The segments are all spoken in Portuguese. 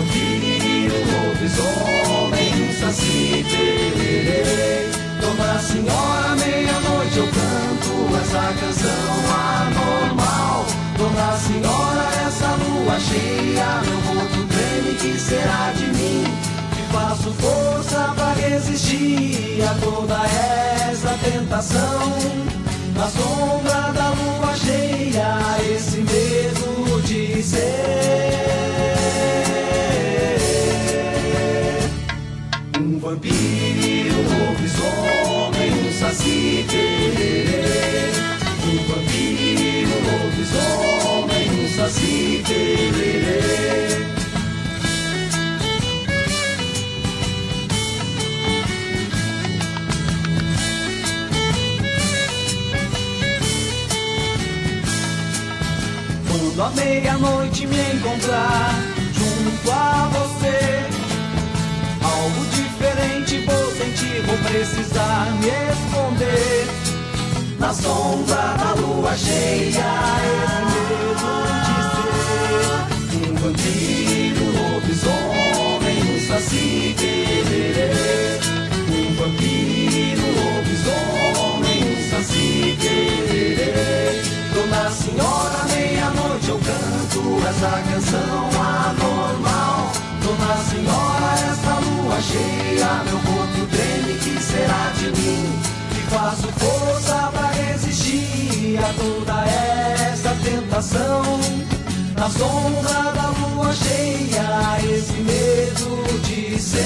Vampiro, um lobisomem, saci pererê. Dona Senhora, meia-noite eu canto essa canção anormal. Dona Senhora, essa lua cheia, meu corpo treme, que será de mim? Que faço força pra resistir a toda essa tentação. Na sombra da lua cheia, esse medo de ser vampiro, um lobisomem, um saci pererê. Um vampiro, um lobisomem, um saci pererê. Quando a meia-noite me encontrar junto a você, diferente vou sentir, vou precisar me esconder. Na sombra da lua cheia, esse medo de ser um vampiro, um lobisomem, um saci pererê. Um vampiro, um lobisomem, um saci pererê. Dona Senhora, meia-noite eu canto essa canção anormal. Dona Senhora, essa lua cheia, meu será de mim? Que faço força pra resistir a toda essa tentação. Na sombra da lua cheia, esse medo de ser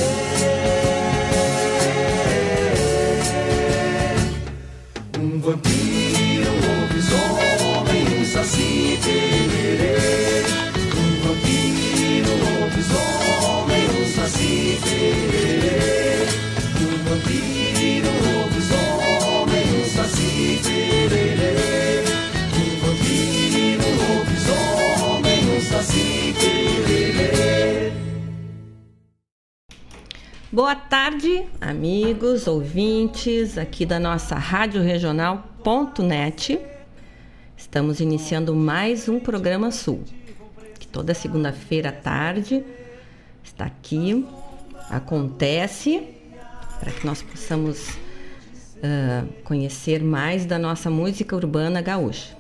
um vampiro, um lobisomem, um saci pererê. Um vampiro, um lobisomem, um saci pererê. Boa tarde, amigos, ouvintes aqui da nossa Rádio Regional.net. Estamos iniciando mais um programa Sul, que toda segunda-feira à tarde está aqui, acontece, para que nós possamos ah, conhecer mais da nossa música urbana gaúcha.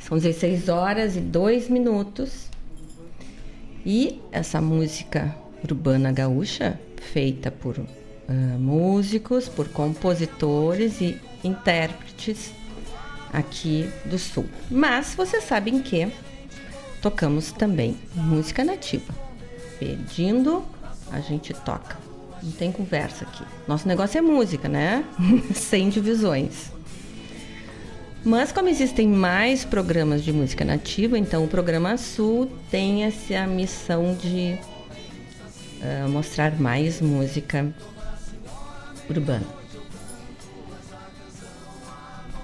São 16 horas e 2 minutos e essa música urbana gaúcha, feita por ah, músicos, por compositores e intérpretes aqui do Sul. Mas vocês sabem que tocamos também música nativa. Pedindo, a gente toca. Não tem conversa aqui. Nosso negócio é música, né? Sem divisões. Mas como existem mais programas de música nativa, então o programa Sul tem essa missão de ah, mostrar mais música urbana.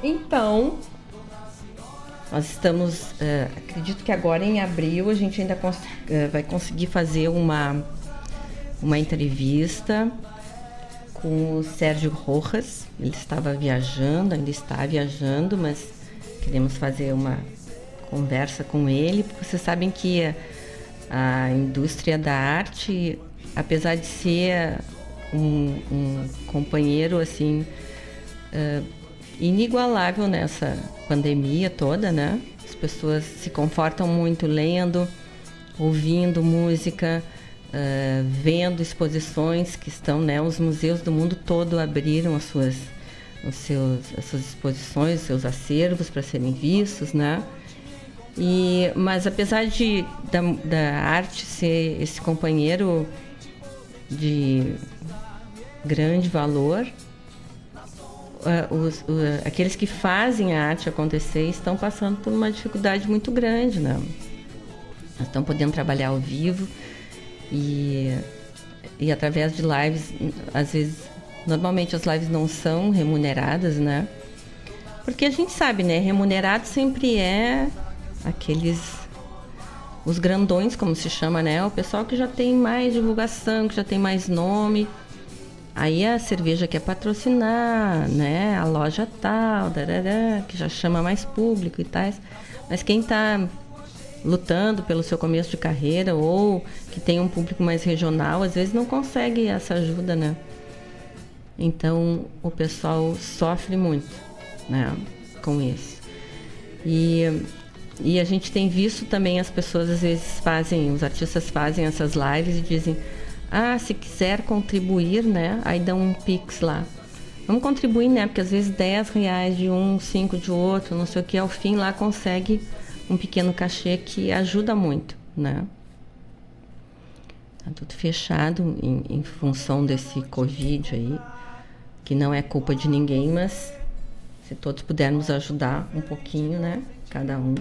Então, nós estamos, eh, acredito que agora em abril a gente ainda cons- eh, vai conseguir fazer uma, uma entrevista com o Sérgio Rojas. Ele estava viajando, ainda está viajando, mas queremos fazer uma conversa com ele, porque vocês sabem que a, a indústria da arte, apesar de ser um, um companheiro assim eh, inigualável nessa pandemia toda, né? As pessoas se confortam muito lendo, ouvindo música, eh, vendo exposições que estão, né? Os museus do mundo todo abriram as suas, os seus, as suas exposições, os seus acervos para serem vistos, né? E, mas apesar de da, da arte ser esse companheiro de grande valor, ah, os- o- aqueles que fazem a arte acontecer estão passando por uma dificuldade muito grande, né? Estão podendo trabalhar ao vivo E, e através de lives, às vezes, normalmente as lives não são remuneradas, né? Porque a gente sabe, né? Remunerado sempre é aqueles os grandões, como se chama, né? O pessoal que já tem mais divulgação, que já tem mais nome. Aí a cerveja quer patrocinar, né? A loja tal, darará, que já chama mais público e tais. Mas quem está lutando pelo seu começo de carreira ou que tem um público mais regional, às vezes não consegue essa ajuda, né? Então o pessoal sofre muito, né? Com isso. E, e a gente tem visto também as pessoas às vezes fazem, os artistas fazem essas lives e dizem ah, se quiser contribuir, né? Aí dá um pix lá. Vamos contribuir, né? Porque às vezes 10 reais de um, 5 de outro, não sei o que, ao fim lá consegue um pequeno cachê que ajuda muito, né? Tá tudo fechado em, em função desse Covid aí, que não é culpa de ninguém, mas se todos pudermos ajudar um pouquinho, né? Cada um.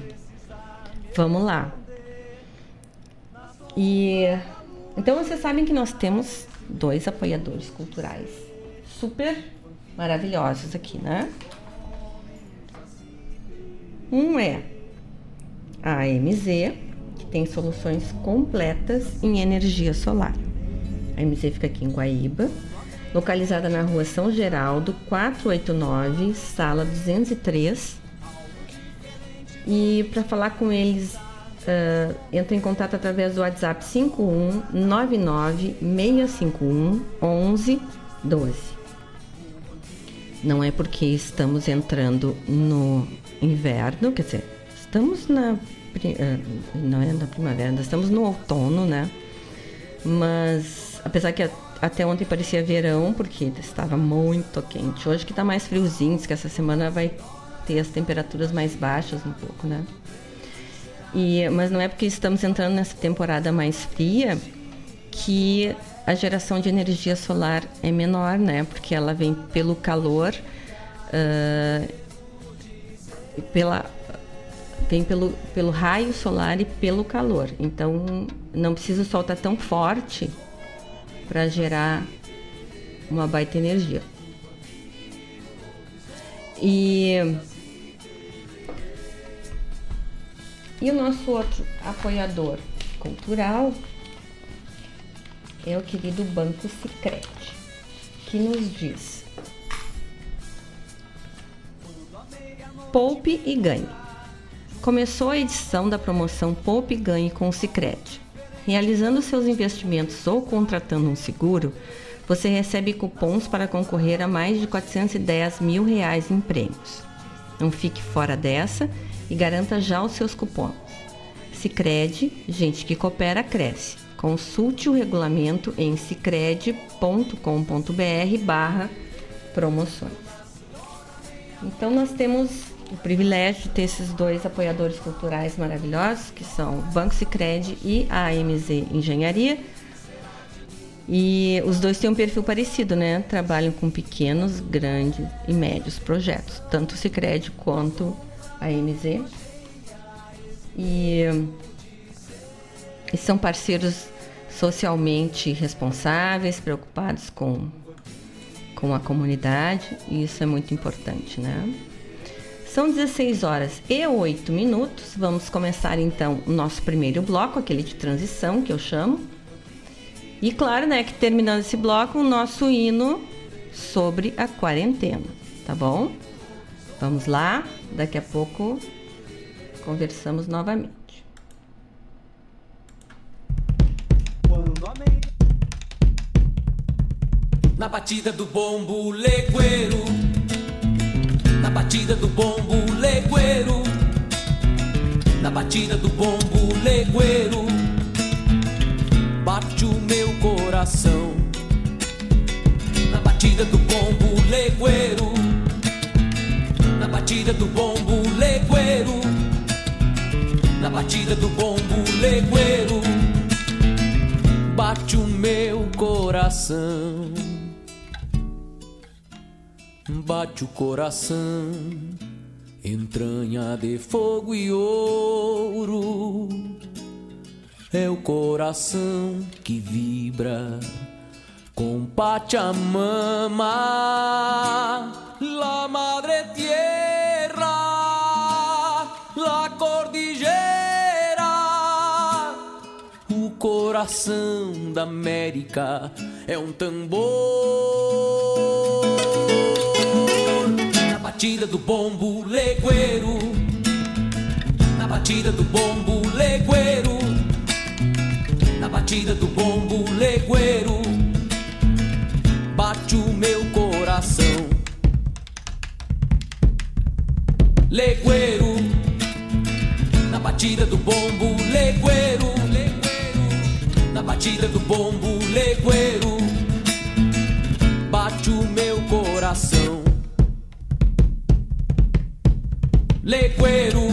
Vamos lá. E então vocês sabem que nós temos dois apoiadores culturais super maravilhosos aqui, né? Um é a AMZ, que tem soluções completas em energia solar. A AMZ fica aqui em Guaíba, localizada na rua São Geraldo, 489, sala 203. E para falar com eles Uh, entra em contato através do WhatsApp 5199 651 1112. Não é porque estamos entrando no inverno, quer dizer, estamos na. Uh, não é na primavera, estamos no outono, né? Mas, apesar que até ontem parecia verão, porque estava muito quente. Hoje que está mais friozinho, que essa semana vai ter as temperaturas mais baixas um pouco, né? E, mas não é porque estamos entrando nessa temporada mais fria que a geração de energia solar é menor, né? Porque ela vem pelo calor, uh, pela, vem pelo, pelo raio solar e pelo calor. Então não precisa o sol estar tão forte para gerar uma baita energia. E E o nosso outro apoiador cultural é o querido Banco Sicredi, que nos diz: Poupe e ganhe. Começou a edição da promoção Poupe e Ganhe com o Sicredi. Realizando seus investimentos ou contratando um seguro, você recebe cupons para concorrer a mais de 410 mil reais em prêmios. Não fique fora dessa e garanta já os seus cupons. Sicredi, gente que coopera cresce. Consulte o regulamento em sicredi.com.br barra promoções. Então nós temos o privilégio de ter esses dois apoiadores culturais maravilhosos, que são o Banco Sicredi e a AMZ Engenharia. E os dois têm um perfil parecido, né? Trabalham com pequenos, grandes e médios projetos, tanto o Sicredi quanto a MZ. E, e são parceiros socialmente responsáveis, preocupados com, com a comunidade, e isso é muito importante, né? São 16 horas e 8 minutos. Vamos começar então o nosso primeiro bloco, aquele de transição que eu chamo. E claro, né, que terminando esse bloco, o nosso hino sobre a quarentena, tá bom? Vamos lá, daqui a pouco conversamos novamente. Na batida do bombo legueiro, na batida do bombo legueiro, na batida do bombo legueiro, bate o meu coração. Na batida do bombo legueiro batida do bombo legueiro, na batida do bombo legueiro, bate o meu coração, bate o coração, entranha de fogo e ouro, é o coração que vibra com Pachamama, la madre tierra, la cordillera, o coração da América é um tambor. Na batida do bombo legueiro, na batida do bombo legueiro, na batida do bombo legueiro bate o meu coração. Legueiro, na batida do bombo, legueiro, na batida do bombo, legueiro, bate o meu coração. Legueiro,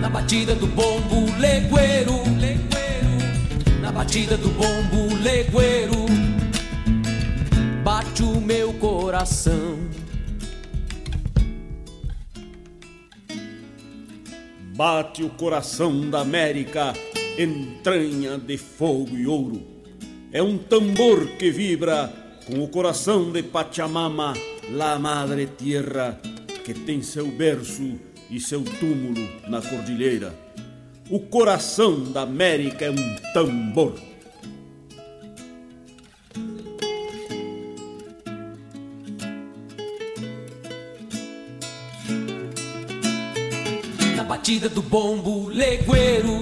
na batida do bombo, legueiro, na batida do bombo, legueiro bate o meu coração. Bate o coração da América, entranha de fogo e ouro. É um tambor que vibra com o coração de Pachamama, la Madre Tierra, que tem seu berço e seu túmulo na cordilheira. O coração da América é um tambor. Batida do bombo legueiro,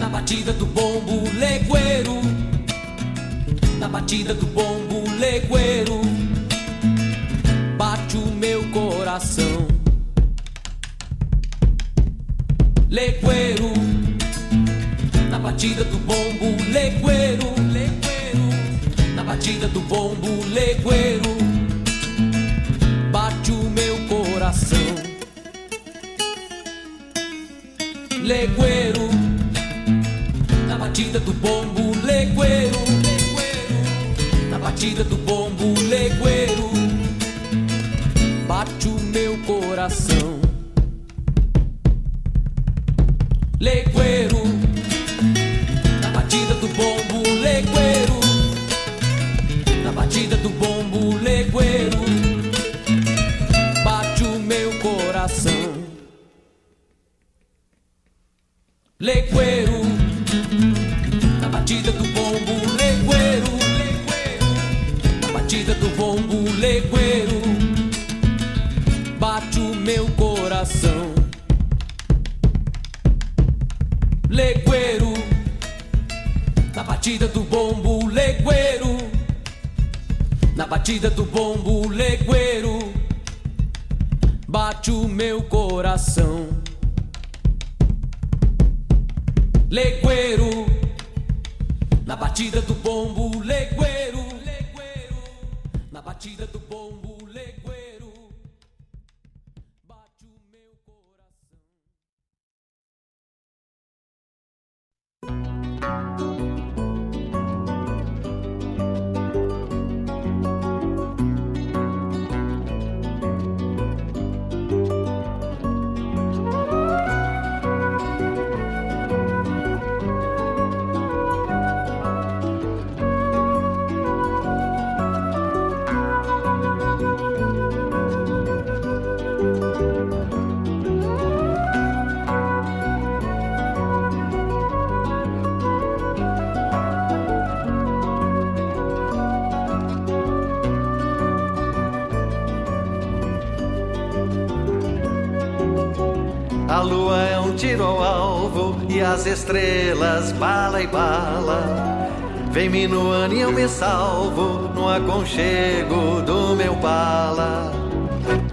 na batida do bombo legueiro, na batida do bombo legueiro, bate o meu coração. Legueiro, na batida do bombo legueiro, legueiro, na batida do bombo legueiro, bate o meu coração legueiro, na batida do bombo, legueiro, na batida do bombo, legueiro, bate o meu coração.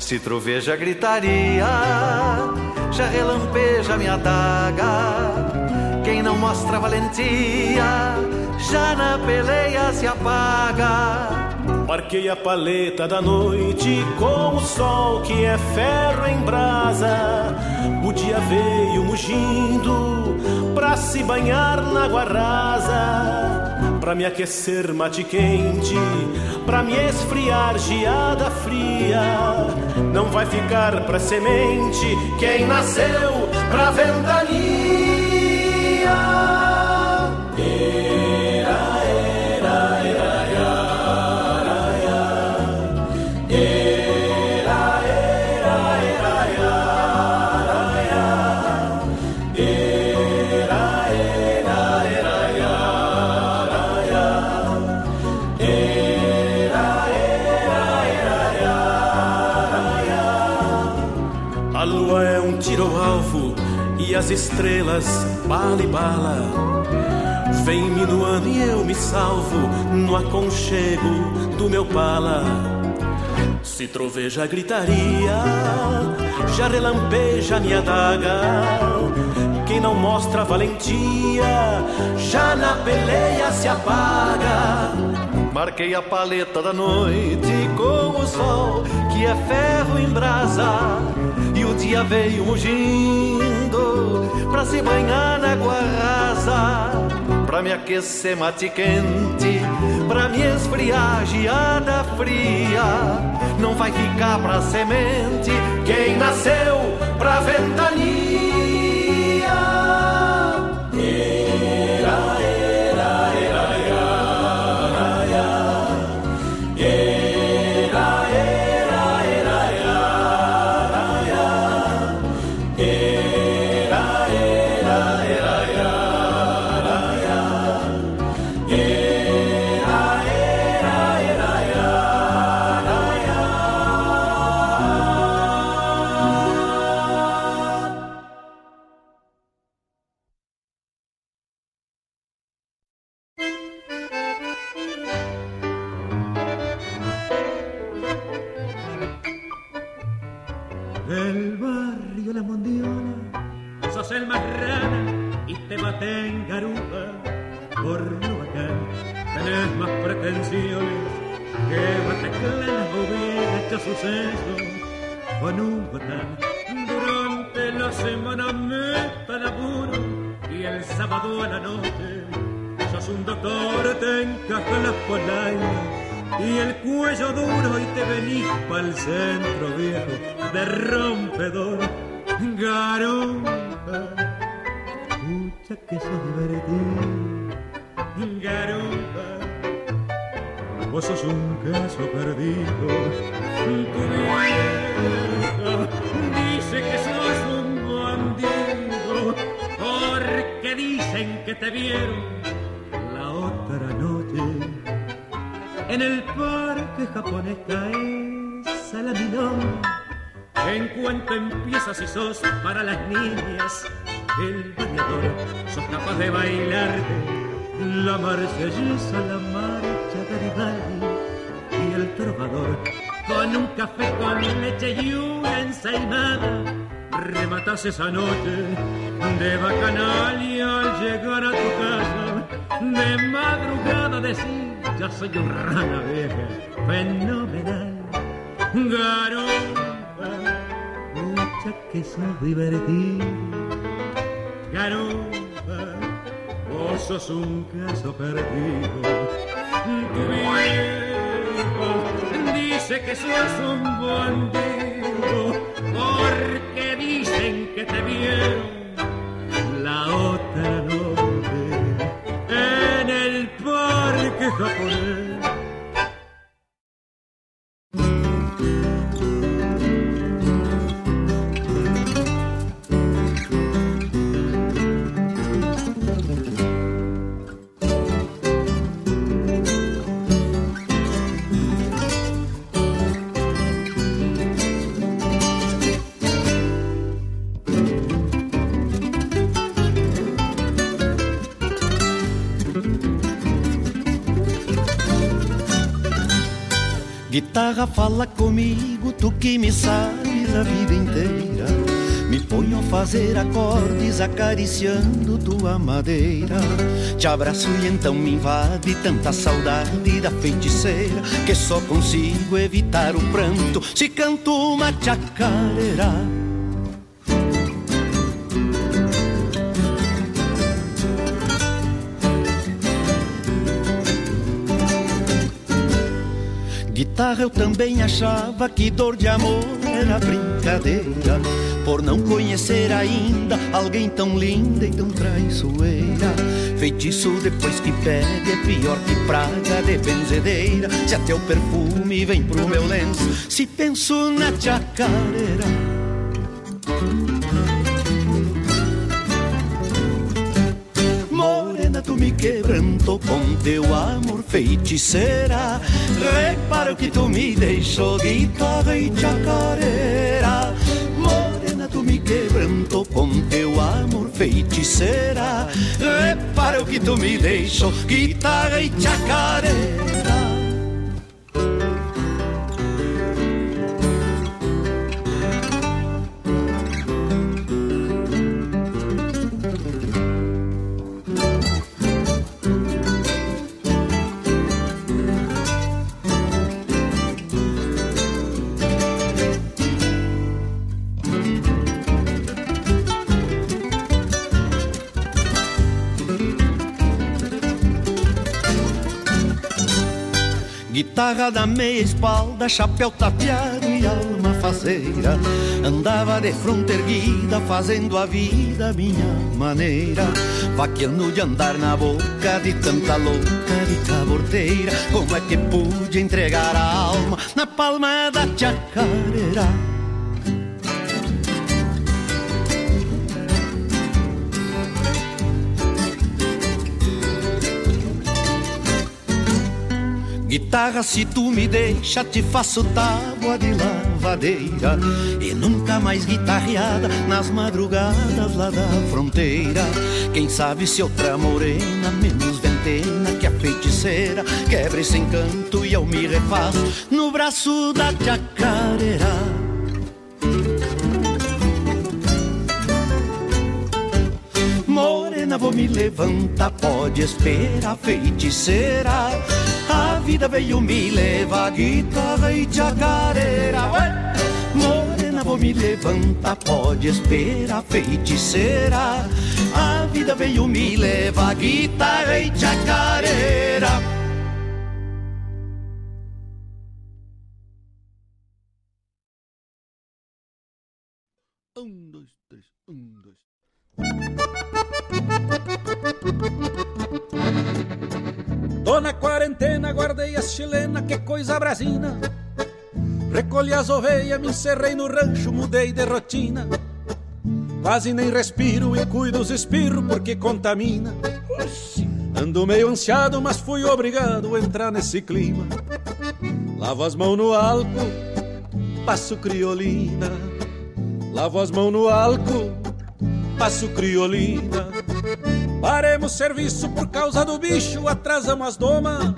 Se troveja gritaria, já relampeja minha daga. Quem não mostra valentia, já na peleia se apaga. Marquei a paleta da noite com o sol que é ferro em brasa. O dia veio mugindo pra se banhar na água rasa. Pra me aquecer mate quente, pra me esfriar geada fria. Não vai ficar pra semente quem nasceu pra ventania. Estrelas, bala e bala. Vem minuando e eu me salvo no aconchego do meu pala. Se troveja a gritaria, já relampeja minha daga. Quem não mostra valentia, já na peleia se apaga. Marquei a paleta da noite com o sol que é ferro em brasa e o dia veio mugindo pra se banhar na água rasa pra me aquecer mate quente pra me esfriar geada fria. Não vai ficar pra semente quem nasceu pra ventania esa noche de bacanalia al llegar a tu casa. De madrugada decir, ya soy un rana vieja, fenomenal. Garompa, mucha que sos divertido. Garompa, vos sos un caso perdido. Tu viejo dice que sos un bandido Guitarra, fala comigo, tu que me sabes a vida inteira. Me ponho a fazer acordes acariciando tua madeira. Te abraço e então me invade tanta saudade da feiticeira que só consigo evitar o pranto se canto uma chacareira. Guitarra eu também achava que dor de amor era brincadeira. Por não conhecer ainda alguém tão linda e tão traiçoeira. Feitiço depois que pega é pior que praga de benzedeira. Se até o perfume vem pro meu lenço, se penso na chacareira. Quebrantou com teu amor feiticeira. Repara o que tu me deixou, guitarra e chacareira. Morena, tu me quebranto com teu amor feiticeira. Repara o que tu me deixou, guitarra e chacareira. Guitarra na meia espalda, chapéu tapeado e alma faceira. Andava de fronte erguida, fazendo a vida minha maneira. Vaqueando de andar na boca de tanta louca de caborteira. Como é que pude entregar a alma na palma da chacareira Guitarra, se tu me deixa, te faço tábua de lavadeira. E nunca mais guitarreada nas madrugadas lá da fronteira. Quem sabe se outra morena, menos ventena que a feiticeira Quebra esse encanto e eu me refaço no braço da chacareira Morena, vou me levantar, pode esperar, feiticeira a vida veio me levar guitarra e chacareira! Morena, vou me levantar, pode esperar, feiticeira. A vida veio me levar guitarra e chacareira que coisa brasina. Recolhi as ovelhas, me encerrei no rancho, mudei de rotina. Quase nem respiro e cuido os espirros porque contamina. Ando meio ansiado, mas fui obrigado a entrar nesse clima. Lavo as mãos no álcool, passo criolina. Lavo as mãos no álcool, passo criolina. Paremos serviço por causa do bicho, atrasamos as doma.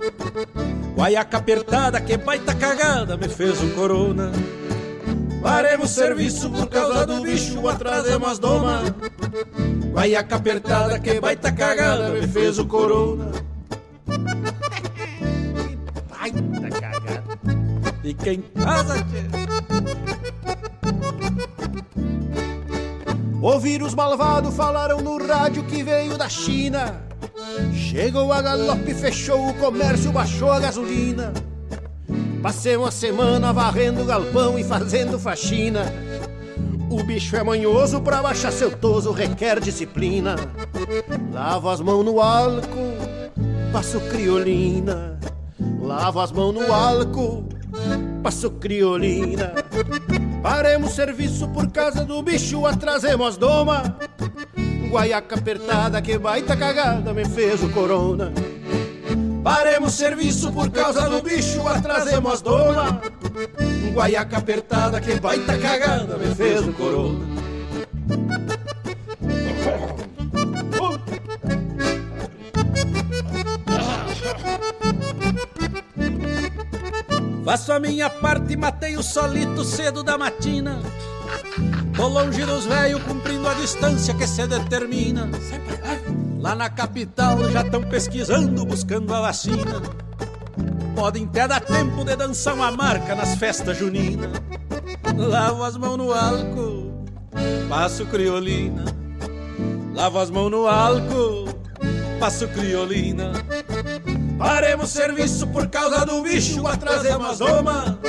Guaiaca apertada, que baita cagada, me fez um corona. Paremos serviço por causa do bicho, atrasamos as doma. Guaiaca apertada, que baita cagada, me fez o corona. baita cagada. Fica em casa, tchê. O vírus malvado falaram no rádio que veio da China. Chegou a galope, fechou o comércio, baixou a gasolina. Passei uma semana varrendo galpão e fazendo faxina. O bicho é manhoso, pra baixar seu toso requer disciplina. Lavo as mãos no álcool, passo criolina. Lavo as mãos no álcool, passo criolina. Paremos serviço por causa do bicho, atrasemos as doma. Guaiaca apertada, que baita cagada, me fez o corona. Paremos serviço por causa do bicho, atrasemos as doma. Guaiaca apertada, que baita cagada, me fez o corona. Faço a minha parte e matei o solito cedo da matina. Tô longe dos velhos, cumprindo a distância que se determina. Lá na capital já estão pesquisando, buscando a vacina. Podem até dar tempo de dançar uma marca nas festas juninas. Lavo as mãos no álcool, passo criolina. Lavo as mãos no álcool, passo criolina. Paremos serviço por causa do bicho, atrasemos as doma.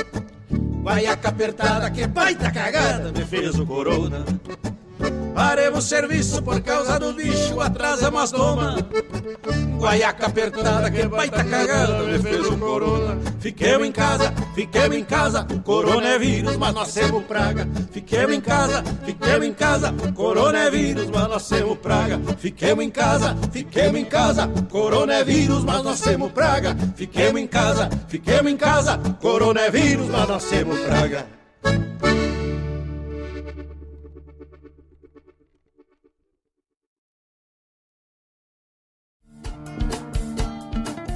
Guaiaca apertada, que baita cagada, me fez o corona. Paremos serviço por causa do bicho, atrasamos as doma. Guaiaca apertada, que baita cagada, me fez o corona. Fiquemos em casa, fiquemos em casa, corona é vírus, mas nós temos praga. Fiquemos em casa, fiquemos em casa, corona é vírus, mas nós temos praga. Fiquemos em casa, fiquemos em casa, corona é vírus, mas nós temos praga. Fiquemos em casa, fiquemos em casa, corona é vírus, mas nós temos praga.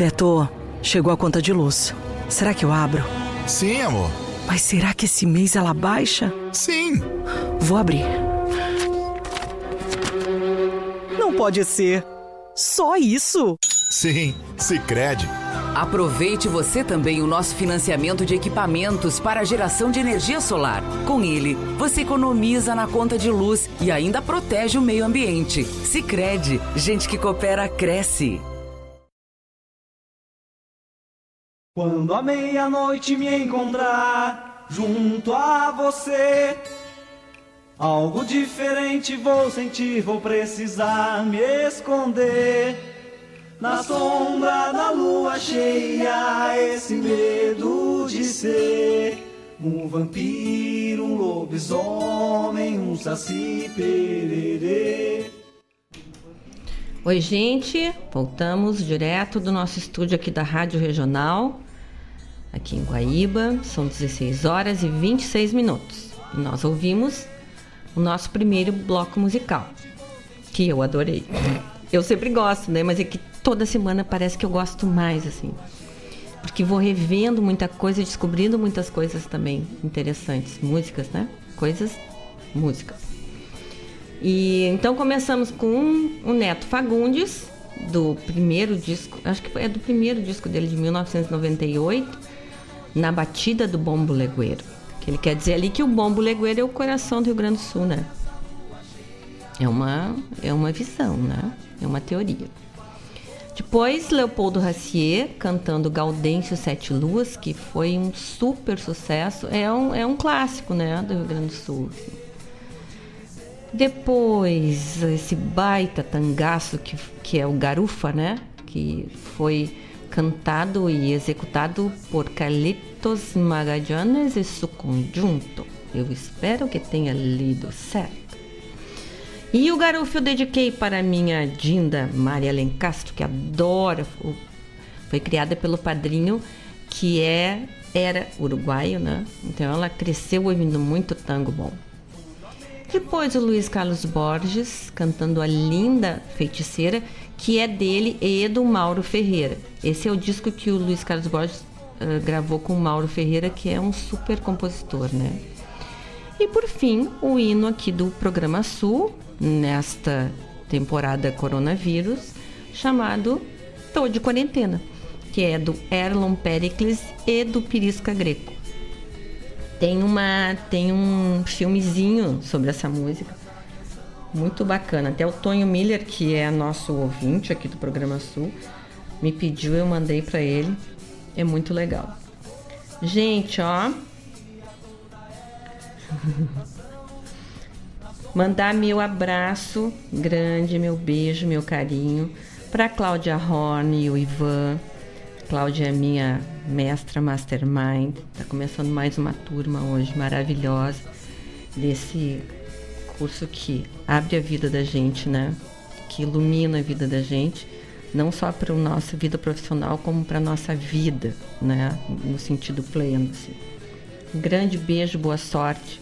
Beto, chegou a conta de luz. Será que eu abro? Sim, amor. Mas será que esse mês ela baixa? Sim. Vou abrir. Não pode ser. Só isso? Sim, Sicredi. Aproveite você também o nosso financiamento de equipamentos para a geração de energia solar. Com ele, você economiza na conta de luz e ainda protege o meio ambiente. Sicredi, gente que coopera cresce. Quando a meia-noite me encontrar junto a você, algo diferente vou sentir, vou precisar me esconder. Na sombra da lua cheia, esse medo de ser um vampiro, um lobisomem, um saci pererê. Oi, gente, voltamos direto do nosso estúdio aqui da Rádio Regional, aqui em Guaíba. São 16 horas e 26 minutos. E nós ouvimos o nosso primeiro bloco musical, que eu adorei. Eu sempre gosto, né? Mas é que toda semana parece que eu gosto mais, assim. Porque vou revendo muita coisa e descobrindo muitas coisas também interessantes. Músicas, né? Coisas, músicas. E então começamos com o Neto Fagundes, do primeiro disco, acho que é do primeiro disco dele de 1998, na batida do bombo legueiro. Que ele quer dizer ali que o bombo legueiro é o coração do Rio Grande do Sul, né? É uma, é uma visão, né? É uma teoria. Depois, Leopoldo Racier cantando Gaudêncio Sete Luas, que foi um super sucesso. É um, é um clássico, né? Do Rio Grande do Sul. Assim. Depois, esse baita tangaço que, que é o Garufa, né? Que foi cantado e executado por Carlitos Magallanes e seu conjunto. Eu espero que tenha lido certo. E o Garufa eu dediquei para minha Dinda Maria Lencastro, que adora. Foi criada pelo padrinho, que é era uruguaio, né? Então ela cresceu ouvindo muito tango bom. Depois o Luiz Carlos Borges cantando a linda feiticeira, que é dele e do Mauro Ferreira. Esse é o disco que o Luiz Carlos Borges uh, gravou com o Mauro Ferreira, que é um super compositor, né? E por fim, o hino aqui do programa Sul, nesta temporada coronavírus, chamado Tô de Quarentena, que é do Erlon Pericles e do Pirisca Greco. Tem uma tem um filmezinho sobre essa música. Muito bacana. Até o Tonho Miller, que é nosso ouvinte aqui do programa Sul, me pediu, eu mandei para ele. É muito legal. Gente, ó. Mandar meu abraço grande, meu beijo, meu carinho para Cláudia Horn e o Ivan, Cláudia é minha mestra mastermind. Está começando mais uma turma hoje maravilhosa desse curso que abre a vida da gente, né? Que ilumina a vida da gente, não só para a nossa vida profissional, como para a nossa vida, né? No sentido pleno. Assim. Um grande beijo, boa sorte.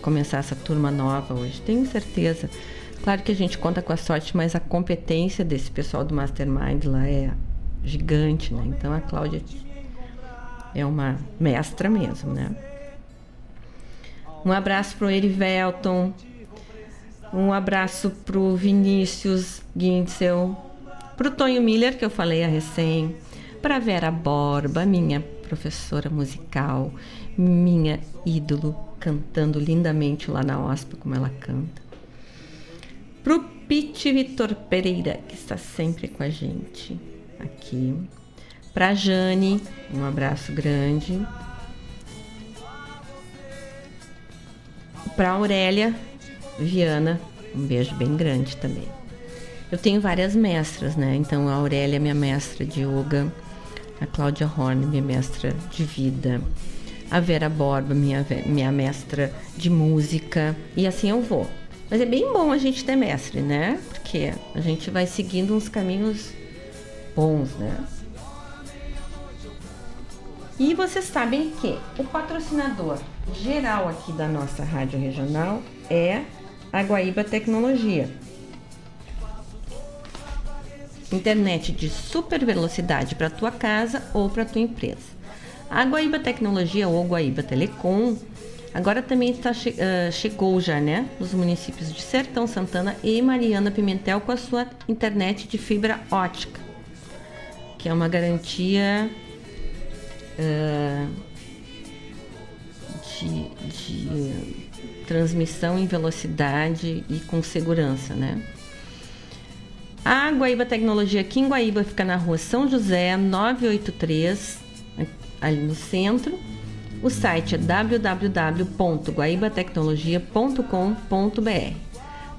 Começar essa turma nova hoje, tenho certeza. Claro que a gente conta com a sorte, mas a competência desse pessoal do Mastermind lá é gigante, né? Então a Cláudia é uma mestra mesmo, né? Um abraço pro Erivelton, um abraço pro Vinícius Guintzel, pro Tonho Miller, que eu falei a recém, pra Vera Borba, minha professora musical, minha ídolo, cantando lindamente lá na OSP como ela canta. Pro Pete Vitor Pereira, que está sempre com a gente aqui. Para Jane, um abraço grande. para Aurélia Viana, um beijo bem grande também. Eu tenho várias mestras, né? Então a Aurélia minha mestra de yoga, a Cláudia Horn, minha mestra de vida, a Vera Borba, minha, minha mestra de música, e assim eu vou. Mas é bem bom a gente ter mestre, né? Porque a gente vai seguindo uns caminhos bons, né? E vocês sabem que o patrocinador geral aqui da nossa rádio regional é a Guaíba Tecnologia. Internet de super velocidade para tua casa ou para tua empresa. A Tecnologia ou Guaíba Telecom agora também tá, uh, chegou já, né, nos municípios de Sertão Santana e Mariana Pimentel com a sua internet de fibra ótica, que é uma garantia uh, de, de transmissão em velocidade e com segurança, né? A Guaíba Tecnologia aqui em Guaíba fica na rua São José 983, ali no centro. O site é www.guaibatecnologia.com.br.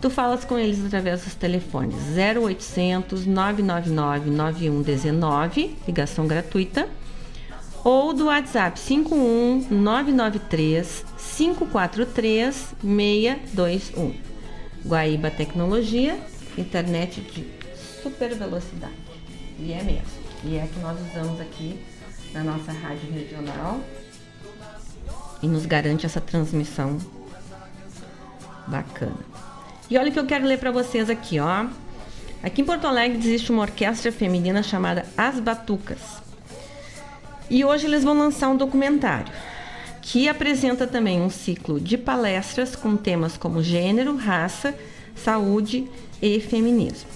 Tu falas com eles através dos telefones 0800 999 9119, ligação gratuita, ou do WhatsApp 51 993 543 621. Guaíba Tecnologia, internet de super velocidade. E é mesmo. E é que nós usamos aqui na nossa rádio regional e nos garante essa transmissão bacana. E olha o que eu quero ler para vocês aqui, ó. Aqui em Porto Alegre existe uma orquestra feminina chamada As Batucas. E hoje eles vão lançar um documentário que apresenta também um ciclo de palestras com temas como gênero, raça, saúde e feminismo.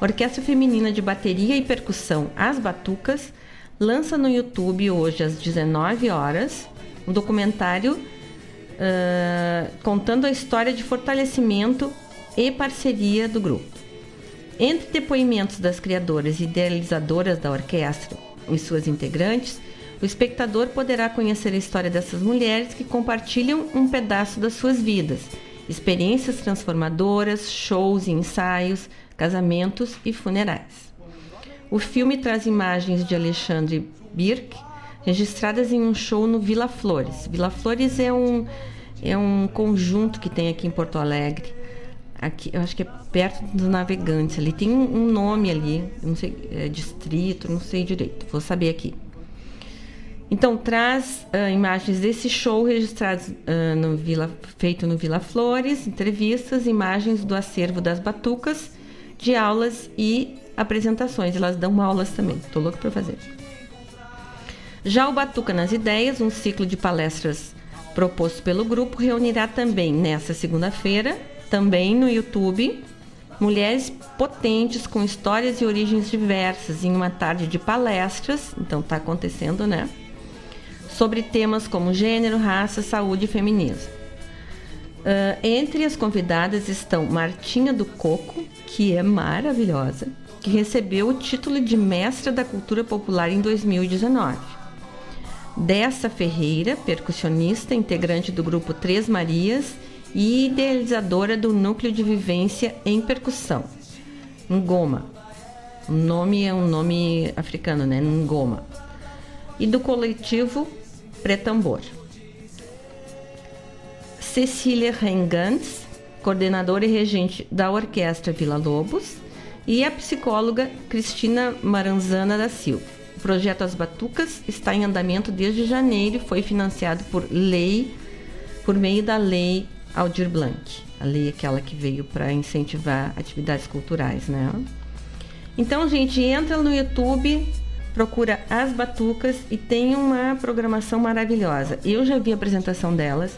Orquestra Feminina de Bateria e Percussão As Batucas lança no YouTube hoje às 19 horas um documentário uh, contando a história de fortalecimento e parceria do grupo. Entre depoimentos das criadoras e idealizadoras da orquestra e suas integrantes, o espectador poderá conhecer a história dessas mulheres que compartilham um pedaço das suas vidas, experiências transformadoras, shows e ensaios, casamentos e funerais. O filme traz imagens de Alexandre Birk registradas em um show no Vila Flores. Vila Flores é um, é um conjunto que tem aqui em Porto Alegre. Aqui, eu acho que é perto dos navegantes ali. Tem um, um nome ali, não sei, é distrito, não sei direito. Vou saber aqui. Então traz uh, imagens desse show registrados uh, no Vila, feito no Vila Flores, entrevistas, imagens do acervo das batucas, de aulas e apresentações. Elas dão aulas também. Estou louco para fazer. Já o Batuca nas Ideias, um ciclo de palestras proposto pelo grupo, reunirá também nesta segunda-feira, também no YouTube, mulheres potentes com histórias e origens diversas em uma tarde de palestras. Então está acontecendo, né? sobre temas como gênero, raça, saúde e feminismo. Uh, entre as convidadas estão Martinha do Coco, que é maravilhosa, que recebeu o título de Mestra da Cultura Popular em 2019. Dessa Ferreira, percussionista, integrante do grupo Três Marias e idealizadora do Núcleo de Vivência em Percussão, Ngoma. O nome é um nome africano, né? Ngoma. E do coletivo pré-tambor. Cecília Rengantz, coordenadora e regente da Orquestra Vila Lobos, e a psicóloga Cristina Maranzana da Silva. O projeto As Batucas está em andamento desde janeiro e foi financiado por lei, por meio da lei Aldir Blanc. A lei aquela que veio para incentivar atividades culturais, né? Então, gente, entra no YouTube, procura as Batucas e tem uma programação maravilhosa. Eu já vi a apresentação delas,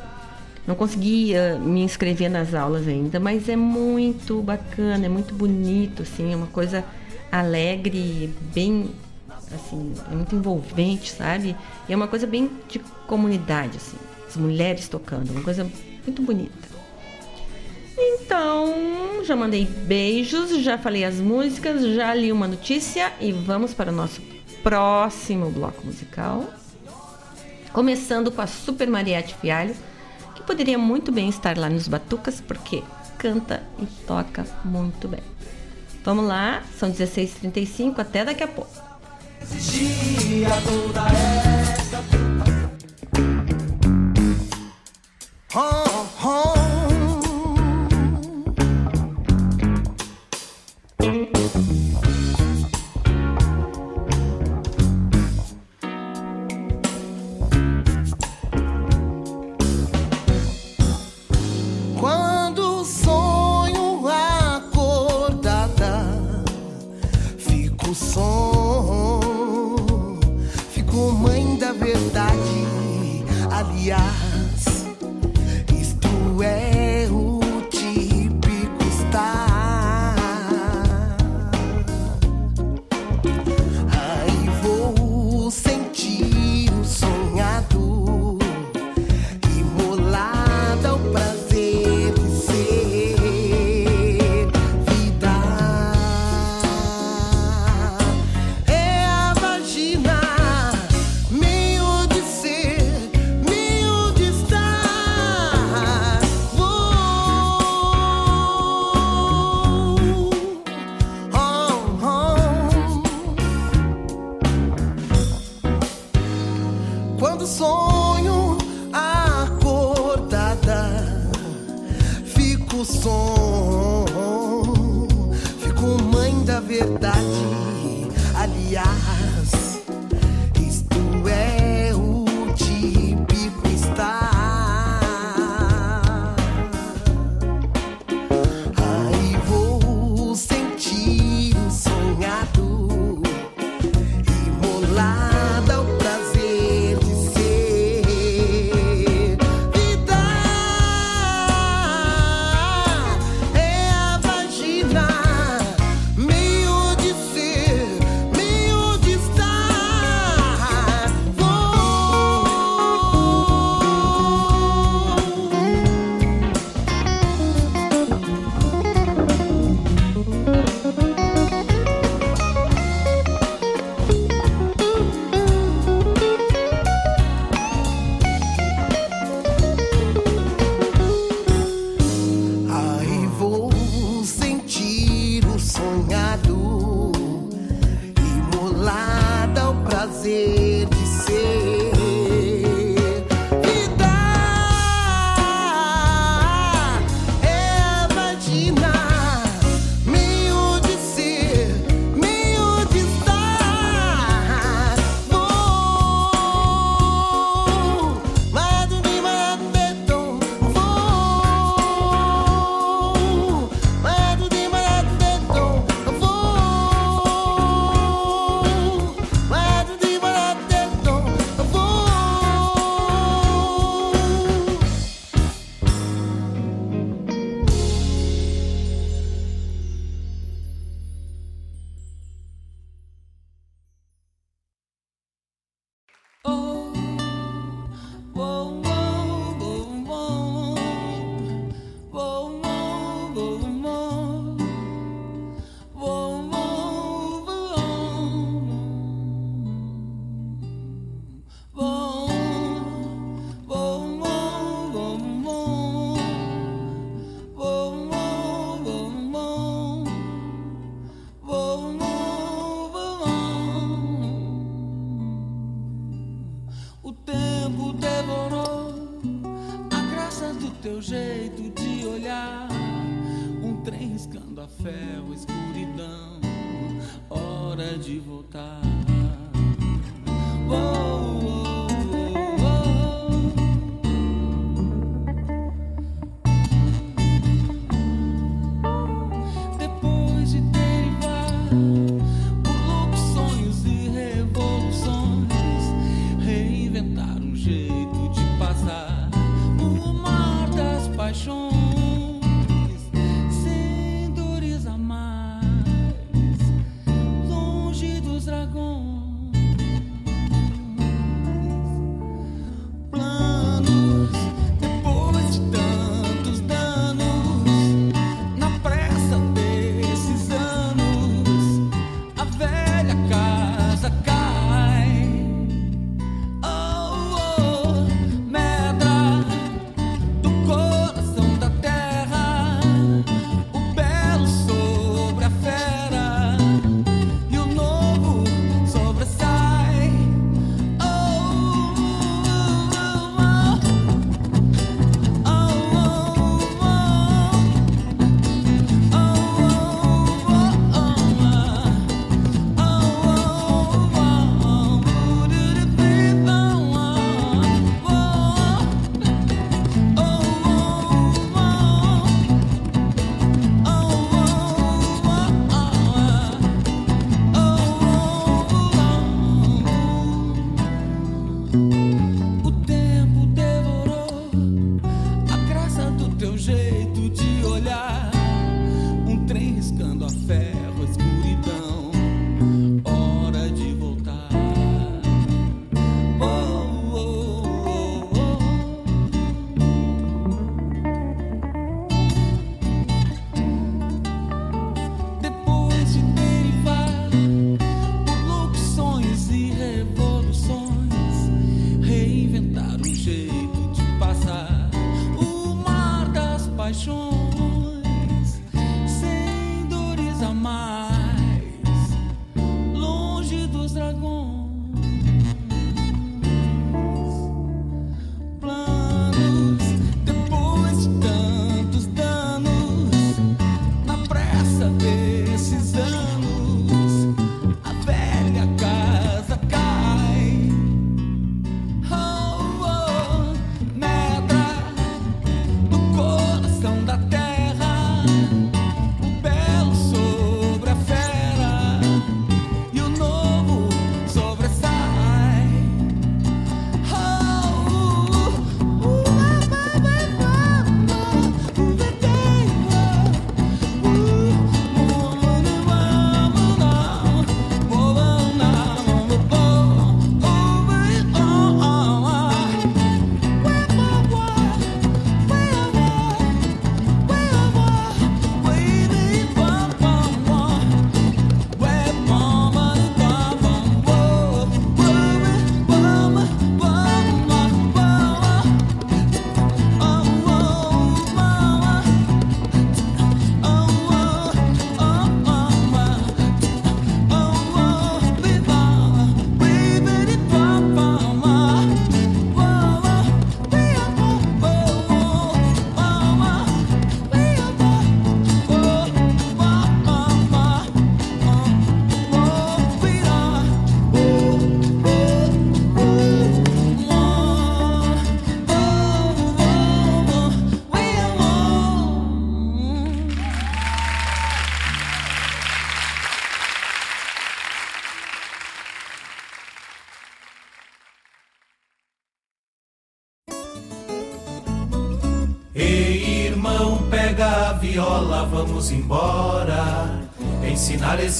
não consegui uh, me inscrever nas aulas ainda, mas é muito bacana, é muito bonito, assim, é uma coisa alegre, bem, assim, é muito envolvente, sabe? E é uma coisa bem de comunidade, assim, as mulheres tocando, uma coisa muito bonita. Então, já mandei beijos, já falei as músicas, já li uma notícia e vamos para o nosso próximo bloco musical. Começando com a Super Mariette Fialho, que poderia muito bem estar lá nos Batucas, porque canta e toca muito bem. Vamos lá, são 16h35, até daqui a pouco. Existia toda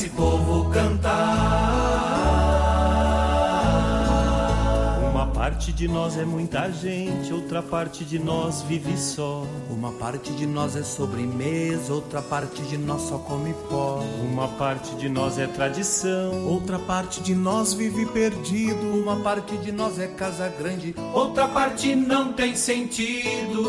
esse povo cantar. Uma parte de nós é muita gente, outra parte de nós vive só. Uma parte de nós é sobremesa, outra parte de nós só come pó. Uma parte de nós é tradição, outra parte de nós vive perdido. Uma parte de nós é casa grande, outra parte não tem sentido.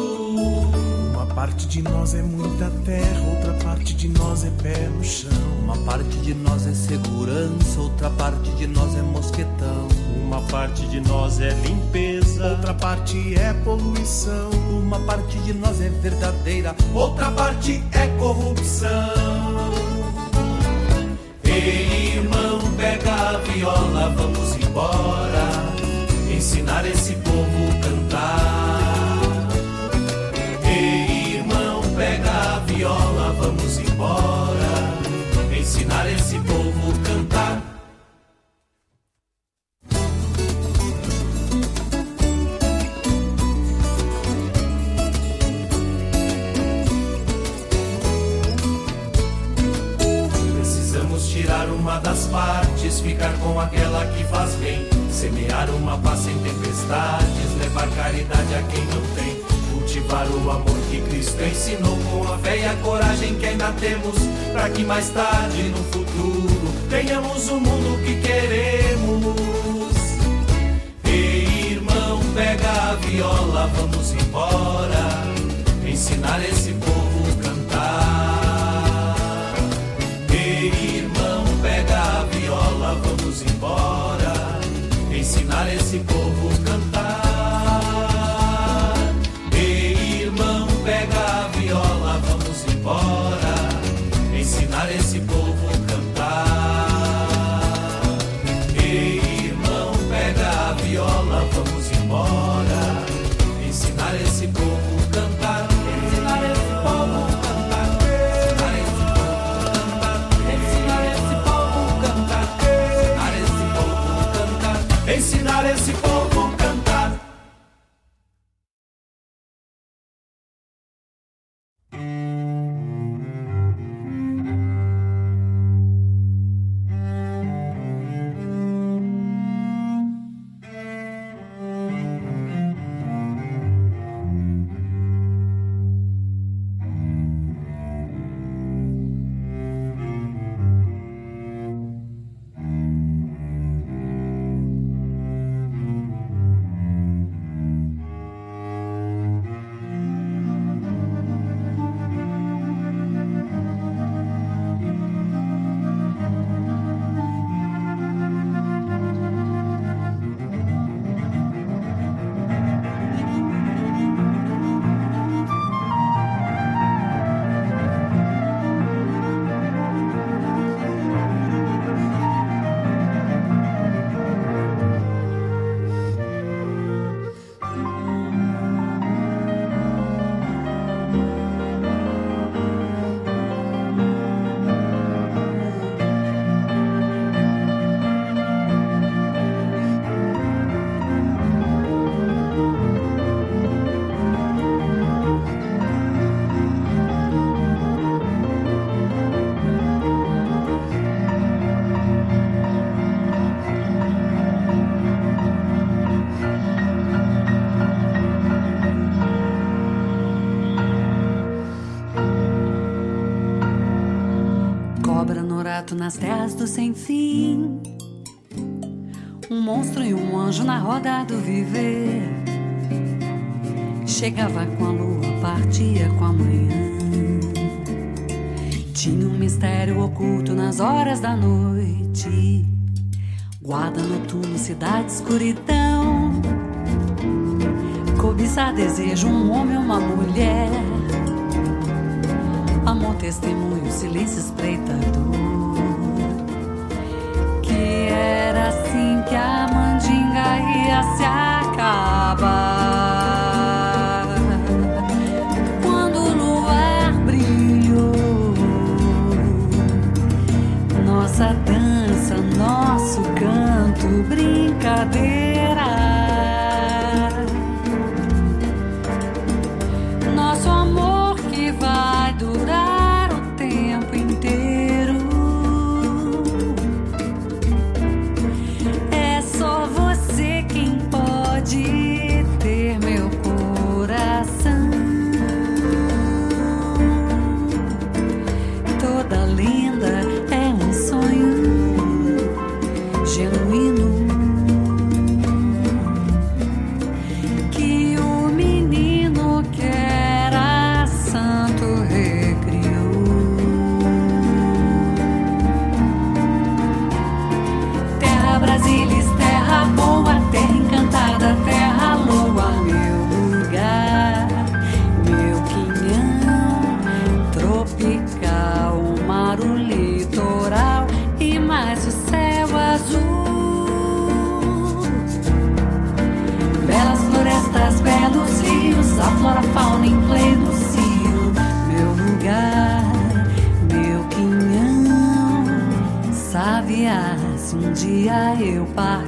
Uma parte de nós é muita terra, outra parte de nós é pé no chão. Uma parte de nós é segurança, outra parte de nós é mosquetão. Uma parte de nós é limpeza, outra parte é poluição. Uma parte de nós é verdadeira, outra parte é corrupção. Ei, irmão, pega a viola, vamos embora. Ensinar esse povo a cantar. Ei, irmão, pega a viola, vamos embora. Ensinar esse povo a cantar. Precisamos tirar uma das partes, ficar com aquela que faz bem. Semear uma paz sem tempestades, levar caridade a quem não tem. Cultivar o amor que Cristo ensinou com a fé e a coragem que ainda temos, para que mais tarde no futuro tenhamos o mundo que queremos. Ei, irmão, pega a viola, vamos embora, ensinar esse povo a cantar. Ei, irmão, pega a viola, vamos embora, ensinar esse povo a cantar. Norato nas terras do sem fim. Um monstro e um anjo na roda do viver. Chegava com a lua, partia com a manhã. Tinha um mistério oculto nas horas da noite. Guarda noturno, cidade, escuridão. Cobiçar desejo, um homem uma mulher. Amor, testemunho, silêncio espreitador. Mandinga dia eu parto.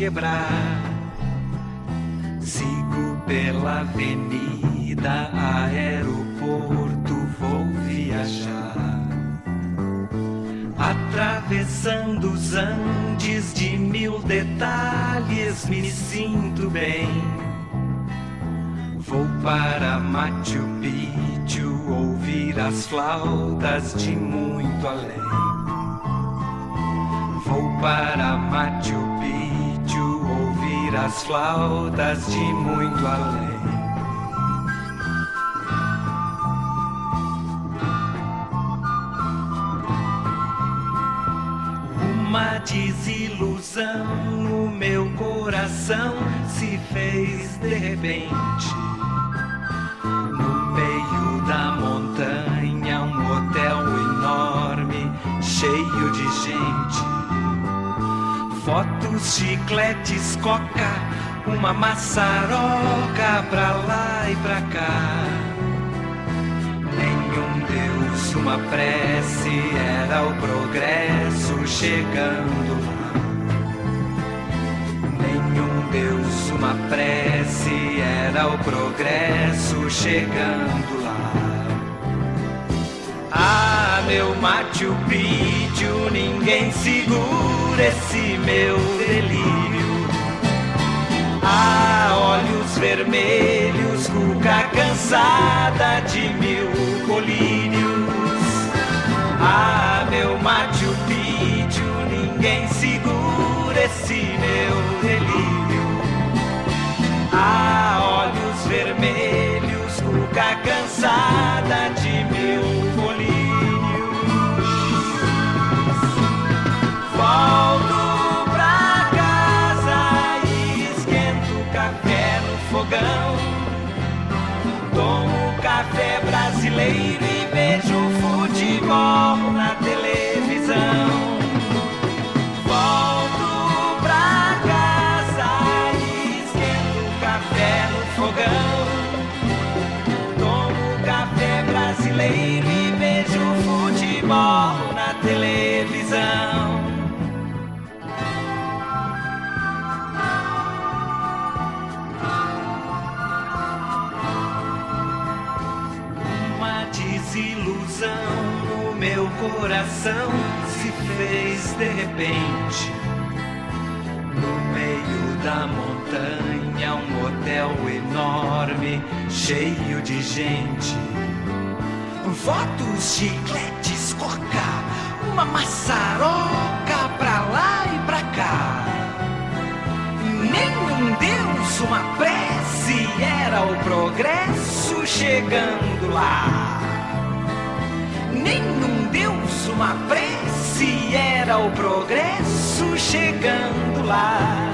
quebrar. flautas de muito além. Uma desilusão no meu coração se fez de repente. No meio da montanha, um hotel enorme, cheio de gente. Fotos, chicletes, coca uma maçaroca pra lá e pra cá. Nenhum Deus, uma prece, era o progresso chegando lá. Nenhum Deus, uma prece, era o progresso chegando lá. Ah, meu Machu Picchu, ninguém segura esse meu delírio. Ah, olhos vermelhos, cuca cansada de mil colírios. Ah, meu Machu Picchu, ninguém segura esse meu delírio. Ah, olhos vermelhos, cuca cansada de brasileiro e vejo futebol na televisão. Volto pra casa e esquento café no fogão. Tomo café brasileiro e vejo futebol na televisão. Coração se fez de repente. No meio da montanha, um hotel enorme, cheio de gente. Fotos, chicletes, coca, uma maçaroca pra lá e pra cá. Nenhum Deus, uma prece, era o progresso chegando lá. Nenhum Deus, uma prece, era o progresso chegando lá.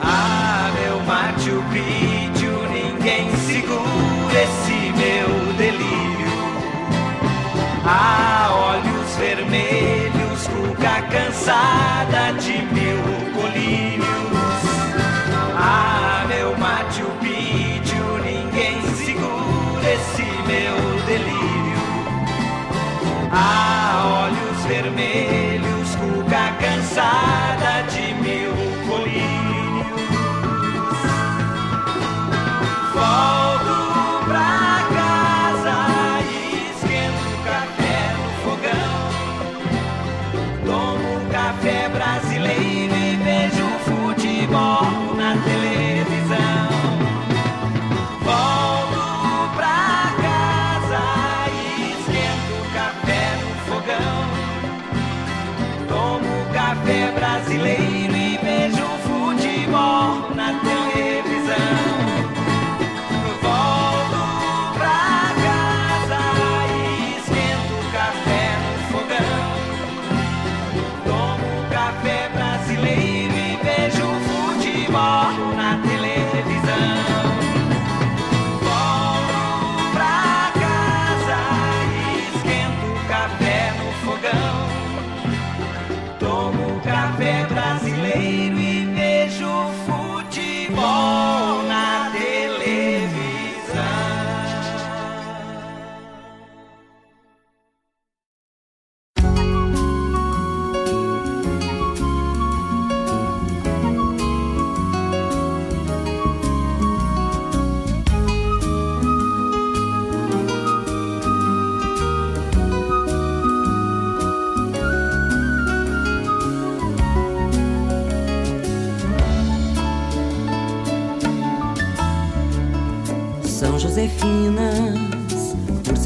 Ah, meu Machu Picchu, ninguém segura esse meu delírio. Ah, olhos vermelhos, cuca cansada de Ah,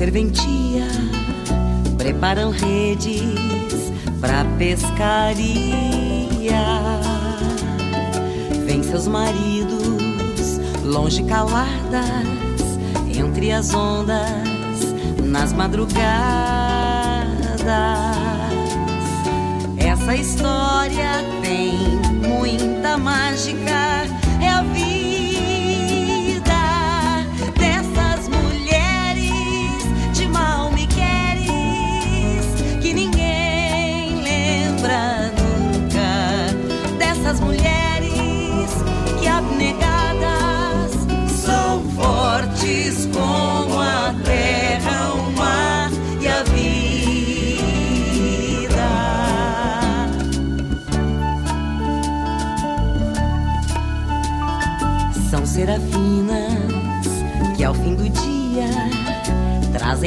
serventia, preparam redes pra pescaria. Vêm seus maridos, longe caladas, entre as ondas, nas madrugadas. Essa história tem muita mágica,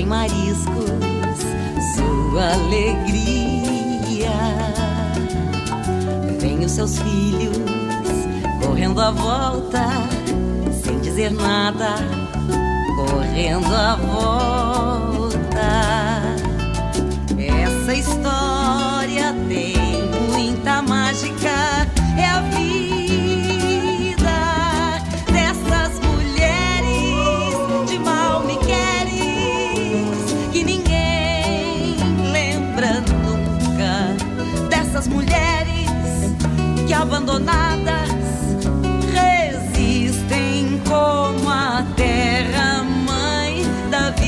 mariscos sua alegria. Vem os seus filhos correndo à volta sem dizer nada, correndo à volta. Abandonadas resistem como a terra mãe da vida.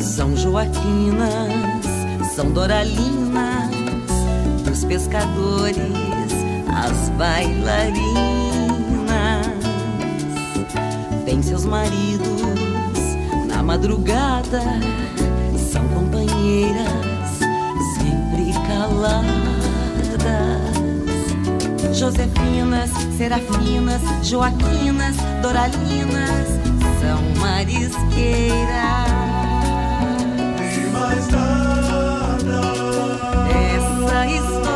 São Joaquinas, são Doralinas, dos pescadores, as bailarinas. Tem seus maridos madrugada, são companheiras sempre caladas. Josefinas, Serafinas, Joaquinas, Doralinas, são marisqueiras. E mais nada. Essa história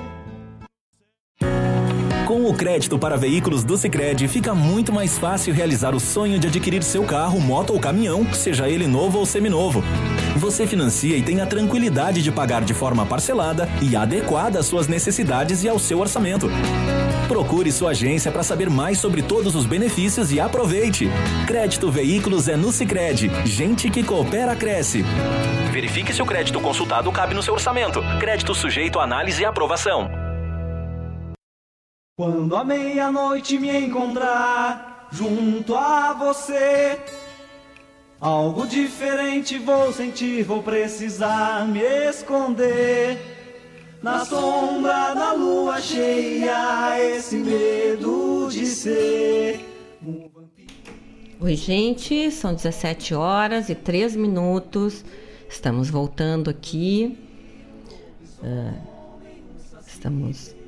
Com o crédito para veículos do Sicredi, fica muito mais fácil realizar o sonho de adquirir seu carro, moto ou caminhão, seja ele novo ou seminovo. Você financia e tem a tranquilidade de pagar de forma parcelada e adequada às suas necessidades e ao seu orçamento. Procure sua agência para saber mais sobre todos os benefícios e aproveite. Crédito Veículos é no Sicredi. Gente que coopera cresce. Verifique se o crédito consultado cabe no seu orçamento. Crédito sujeito a análise e aprovação. Quando à meia-noite me encontrar junto a você, algo diferente vou sentir, vou precisar me esconder. Na sombra da lua cheia, esse medo de ser. Oi, gente, são 17 horas e 3 minutos. Estamos voltando aqui. Ah, estamos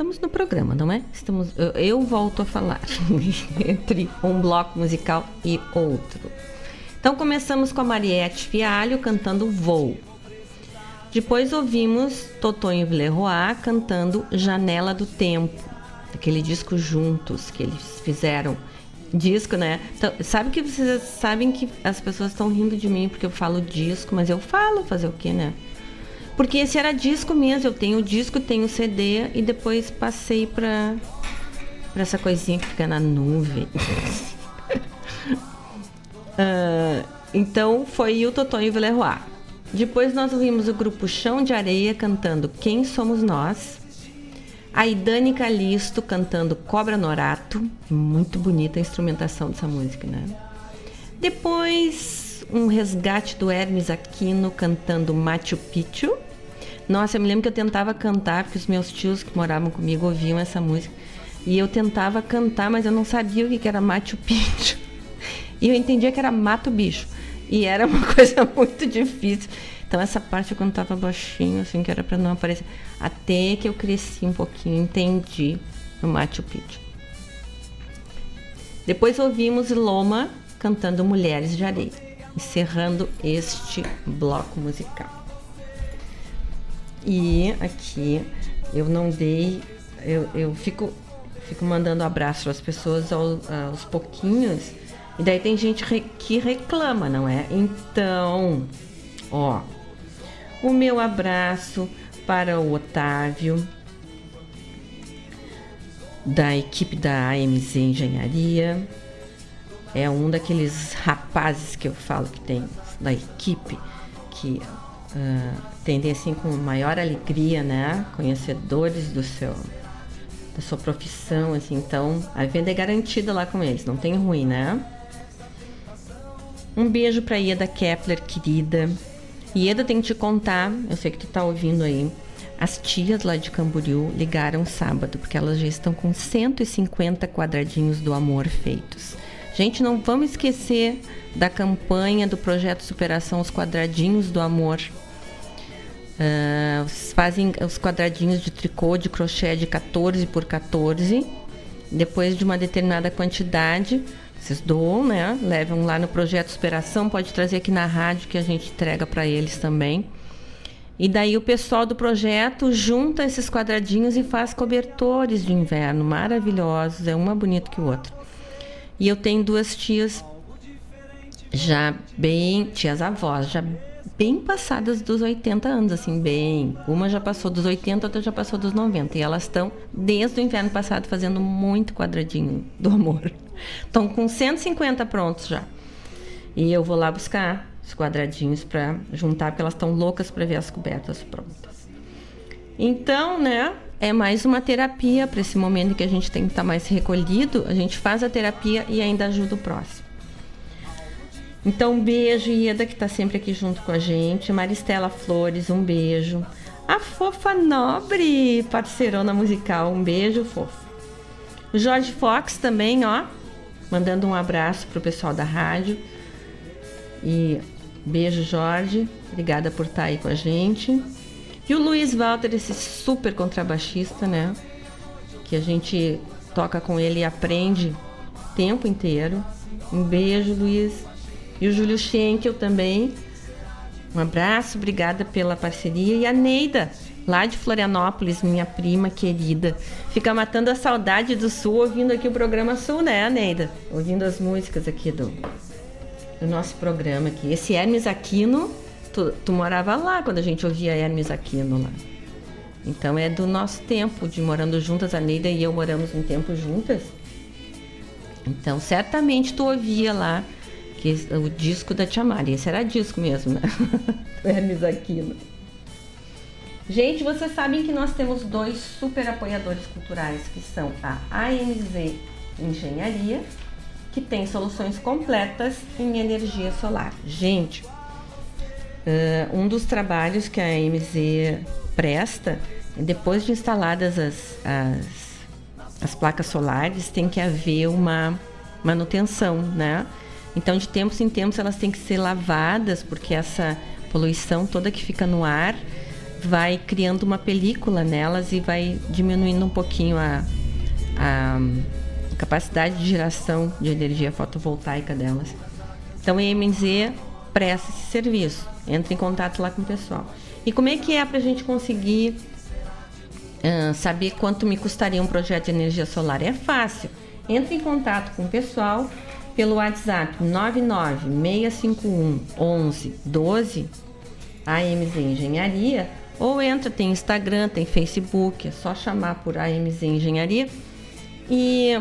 estamos no programa, não é? Estamos eu, eu volto a falar entre um bloco musical e outro. Então começamos com a Mariette Fialho cantando Voo. Depois ouvimos Totonho Villeroy cantando Janela do Tempo, aquele disco juntos que eles fizeram disco, né? Então, sabe que vocês sabem que as pessoas estão rindo de mim porque eu falo disco, mas eu falo fazer o quê, né? Porque esse era disco mesmo, eu tenho o disco, tenho o CD e depois passei pra, pra essa coisinha que fica na nuvem. Ah, então foi o Totonho Villeroy. Depois nós ouvimos o grupo Chão de Areia cantando Quem Somos Nós. A Idane Calisto cantando Cobra Norato. Muito bonita a instrumentação dessa música, né? Depois, um resgate do Hermes Aquino cantando Machu Picchu. Nossa, eu me lembro que eu tentava cantar, porque os meus tios que moravam comigo ouviam essa música. E eu tentava cantar, mas eu não sabia o que era Machu Picchu. E eu entendia que era mato bicho. E era uma coisa muito difícil. Então essa parte eu cantava baixinho, assim, que era para não aparecer. Até que eu cresci um pouquinho, entendi o Machu Picchu. Depois ouvimos Loma cantando Mulheres de Areia, encerrando este bloco musical. E aqui eu não dei, eu, eu fico, fico mandando abraço às pessoas aos, aos pouquinhos, e daí tem gente que reclama, não é? Então, ó, o meu abraço para o Otávio, da equipe da AMZ Engenharia. É um daqueles rapazes que eu falo que tem da equipe que uh, tendem assim com maior alegria, né? Conhecedores do seu da sua profissão, assim. Então, a venda é garantida lá com eles, não tem ruim, né? Um beijo para Ieda Kepler, querida. E Eda tem que te contar, eu sei que tu tá ouvindo aí. As tias lá de Camboriú ligaram sábado, porque elas já estão com 150 quadradinhos do amor feitos. Gente, não vamos esquecer da campanha do projeto Superação Os Quadradinhos do Amor. Uh, fazem os quadradinhos de tricô, de crochê de 14 por 14. Depois de uma determinada quantidade, vocês doam, né? Levam lá no projeto Superação, pode trazer aqui na rádio que a gente entrega para eles também. E daí o pessoal do projeto junta esses quadradinhos e faz cobertores de inverno maravilhosos, é uma bonito que o outro. E eu tenho duas tias já bem, tias avós, já bem passadas dos 80 anos, assim, bem. Uma já passou dos 80, outra já passou dos 90. E elas estão, desde o inverno passado, fazendo muito quadradinho do amor. Estão com 150 prontos já. E eu vou lá buscar os quadradinhos para juntar, porque elas estão loucas para ver as cobertas prontas. Então, né, é mais uma terapia para esse momento que a gente tem que estar tá mais recolhido. A gente faz a terapia e ainda ajuda o próximo. Então, um beijo, Ieda, que está sempre aqui junto com a gente. Maristela Flores, um beijo. A Fofa Nobre, parceirona musical, um beijo, fofo. O Jorge Fox também, ó, mandando um abraço pro pessoal da rádio. E beijo, Jorge. Obrigada por estar tá aí com a gente. E o Luiz Walter, esse super contrabaixista, né? Que a gente toca com ele e aprende o tempo inteiro. Um beijo, Luiz. E o Júlio Schenkel também. Um abraço, obrigada pela parceria. E a Neida, lá de Florianópolis, minha prima querida. Fica matando a saudade do Sul ouvindo aqui o programa Sul, né, Neida? Ouvindo as músicas aqui do, do nosso programa aqui. Esse Hermes Aquino, tu, tu morava lá quando a gente ouvia Hermes Aquino lá. Então é do nosso tempo de morando juntas, a Neida e eu moramos um tempo juntas. Então certamente tu ouvia lá que o disco da Tia Mari. Esse era disco mesmo, né? Hermes Aquino. Gente, vocês sabem que nós temos dois super apoiadores culturais, que são a AMZ Engenharia, que tem soluções completas em energia solar. Gente, uh, um dos trabalhos que a AMZ presta, depois de instaladas as, as, as placas solares, tem que haver uma manutenção, né? Então, de tempos em tempos, elas têm que ser lavadas, porque essa poluição toda que fica no ar vai criando uma película nelas e vai diminuindo um pouquinho a, a capacidade de geração de energia fotovoltaica delas. Então, a EMZ presta esse serviço. Entra em contato lá com o pessoal. E como é que é para a gente conseguir uh, saber quanto me custaria um projeto de energia solar? É fácil. Entre em contato com o pessoal pelo WhatsApp 99651 1112 AMZ Engenharia ou entra, tem Instagram, tem Facebook, é só chamar por AMZ Engenharia e,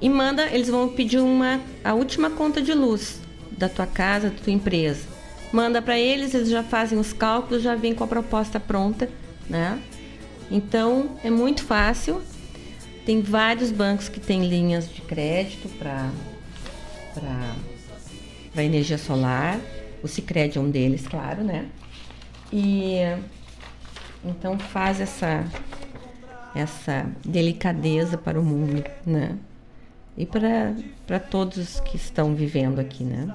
e manda, eles vão pedir uma a última conta de luz da tua casa, da tua empresa. Manda para eles, eles já fazem os cálculos, já vem com a proposta pronta, né? Então é muito fácil. Tem vários bancos que têm linhas de crédito para para energia solar. O Cicred é um deles, claro, né? E então faz essa essa delicadeza para o mundo, né? E para todos que estão vivendo aqui, né?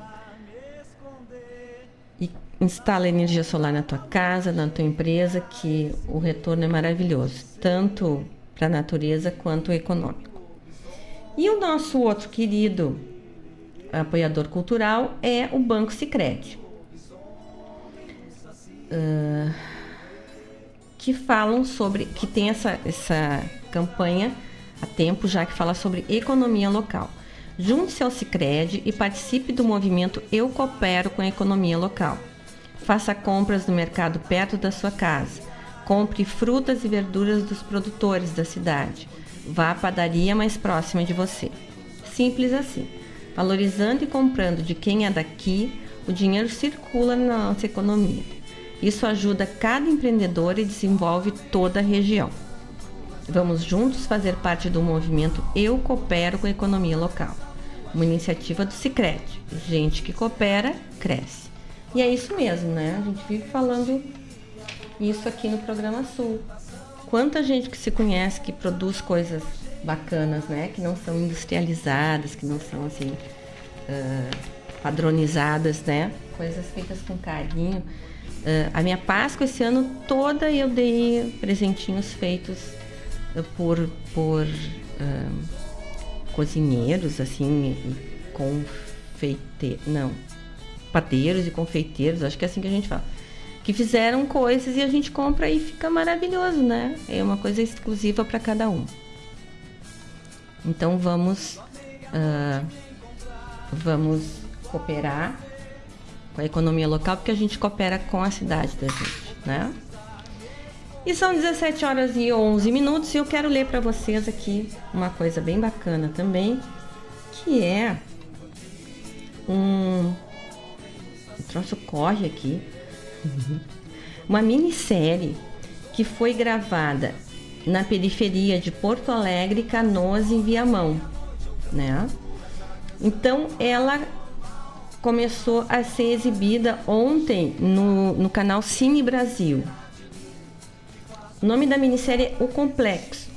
E instala energia solar na tua casa, na tua empresa, que o retorno é maravilhoso, tanto para a natureza quanto econômico. E o nosso outro querido apoiador cultural é o Banco Sicredi. Uh, que falam sobre, que tem essa, essa campanha há tempo já que fala sobre economia local. Junte-se ao Sicredi e participe do movimento Eu Coopero com a Economia Local. Faça compras no mercado perto da sua casa. Compre frutas e verduras dos produtores da cidade. Vá à padaria mais próxima de você. Simples assim. Valorizando e comprando de quem é daqui, o dinheiro circula na nossa economia. Isso ajuda cada empreendedor e desenvolve toda a região. Vamos juntos fazer parte do movimento Eu Coopero com a Economia Local, uma iniciativa do Cicred. Gente que coopera, cresce. E é isso mesmo, né? A gente vive falando isso aqui no programa Sul. Quanta gente que se conhece que produz coisas bacanas, né? Que não são industrializadas, que não são assim uh, padronizadas, né? Coisas feitas com carinho. Uh, a minha Páscoa esse ano toda eu dei presentinhos feitos uh, por, por cozinheiros, assim, confeiteiros, não, padeiros e confeiteiros, acho que é assim que a gente fala que fizeram coisas e a gente compra e fica maravilhoso, né? É uma coisa exclusiva para cada um. Então vamos uh, vamos cooperar com a economia local porque a gente coopera com a cidade da gente, né? E são 17 horas e 11 minutos e eu quero ler para vocês aqui uma coisa bem bacana também, que é um, um troço corre aqui uma minissérie que foi gravada na periferia de Porto Alegre, Canoas e Viamão, né? Então ela começou a ser exibida ontem no, no canal Cine Brasil. O nome da minissérie é O Complexo.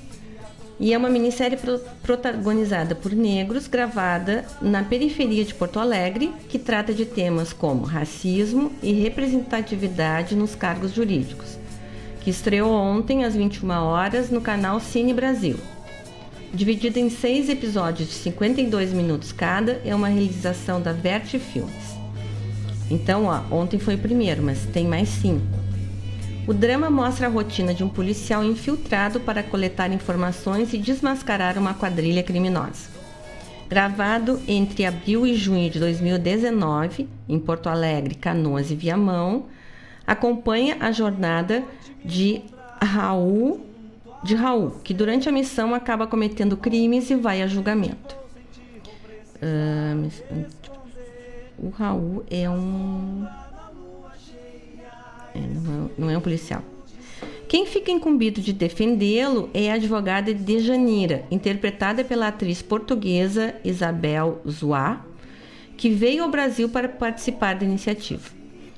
E é uma minissérie pro protagonizada por negros, gravada na periferia de Porto Alegre, que trata de temas como racismo e representatividade nos cargos jurídicos, que estreou ontem às 21 horas no canal Cine Brasil. Dividida em seis episódios de 52 minutos cada, é uma realização da Verte Filmes. Então, ó, ontem foi o primeiro, mas tem mais cinco. O drama mostra a rotina de um policial infiltrado para coletar informações e desmascarar uma quadrilha criminosa. Gravado entre abril e junho de 2019, em Porto Alegre, Canoas e Viamão, acompanha a jornada de Raul, de Raul, que durante a missão acaba cometendo crimes e vai a julgamento. Uh, o Raul é um é, não, é, não é um policial. Quem fica incumbido de defendê-lo é a advogada Dejanira, interpretada pela atriz portuguesa Isabel Zoá, que veio ao Brasil para participar da iniciativa,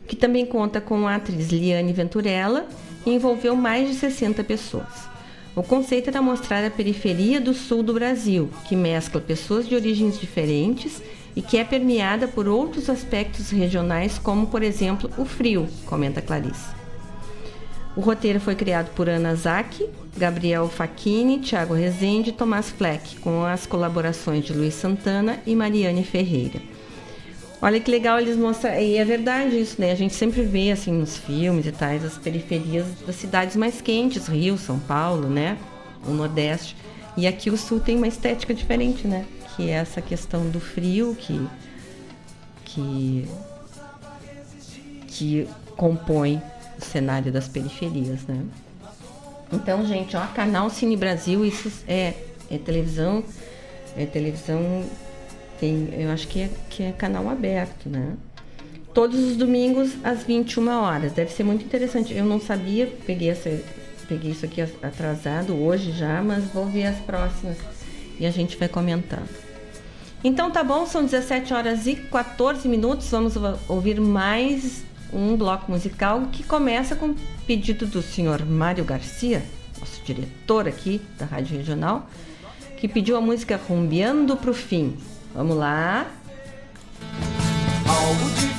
que também conta com a atriz Liane Venturella e envolveu mais de 60 pessoas. O conceito era mostrar a periferia do sul do Brasil, que mescla pessoas de origens diferentes e que é permeada por outros aspectos regionais, como, por exemplo, o frio, comenta Clarice. O roteiro foi criado por Ana Zaki, Gabriel Facchini, Thiago Rezende e Tomás Fleck, com as colaborações de Luiz Santana e Mariane Ferreira. Olha que legal eles mostram, e é verdade isso, né? A gente sempre vê assim nos filmes e tais as periferias das cidades mais quentes, Rio, São Paulo, né? O Nordeste. E aqui o Sul tem uma estética diferente, né? que é essa questão do frio que, que, que compõe o cenário das periferias, né? Então, gente, ó, canal Cine Brasil, isso é, é televisão, é televisão, tem, eu acho que é, que é canal aberto, né? Todos os domingos às 21 horas. Deve ser muito interessante. Eu não sabia, peguei, essa, peguei isso aqui atrasado hoje já, mas vou ver as próximas e a gente vai comentando. Então tá bom, são 17 horas e 14 minutos. Vamos ouvir mais um bloco musical que começa com pedido do senhor Mário Garcia, nosso diretor aqui da Rádio Regional, que pediu a música Rumbiando pro Fim. Vamos lá. Algo de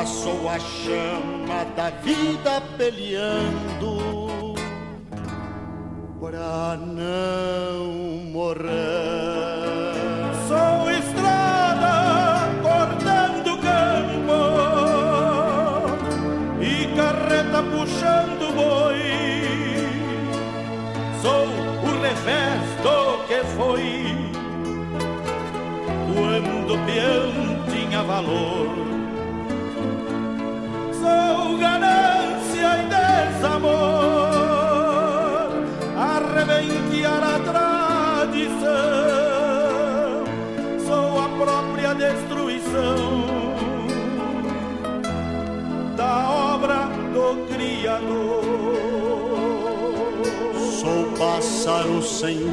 Passou a chama da vida peleando.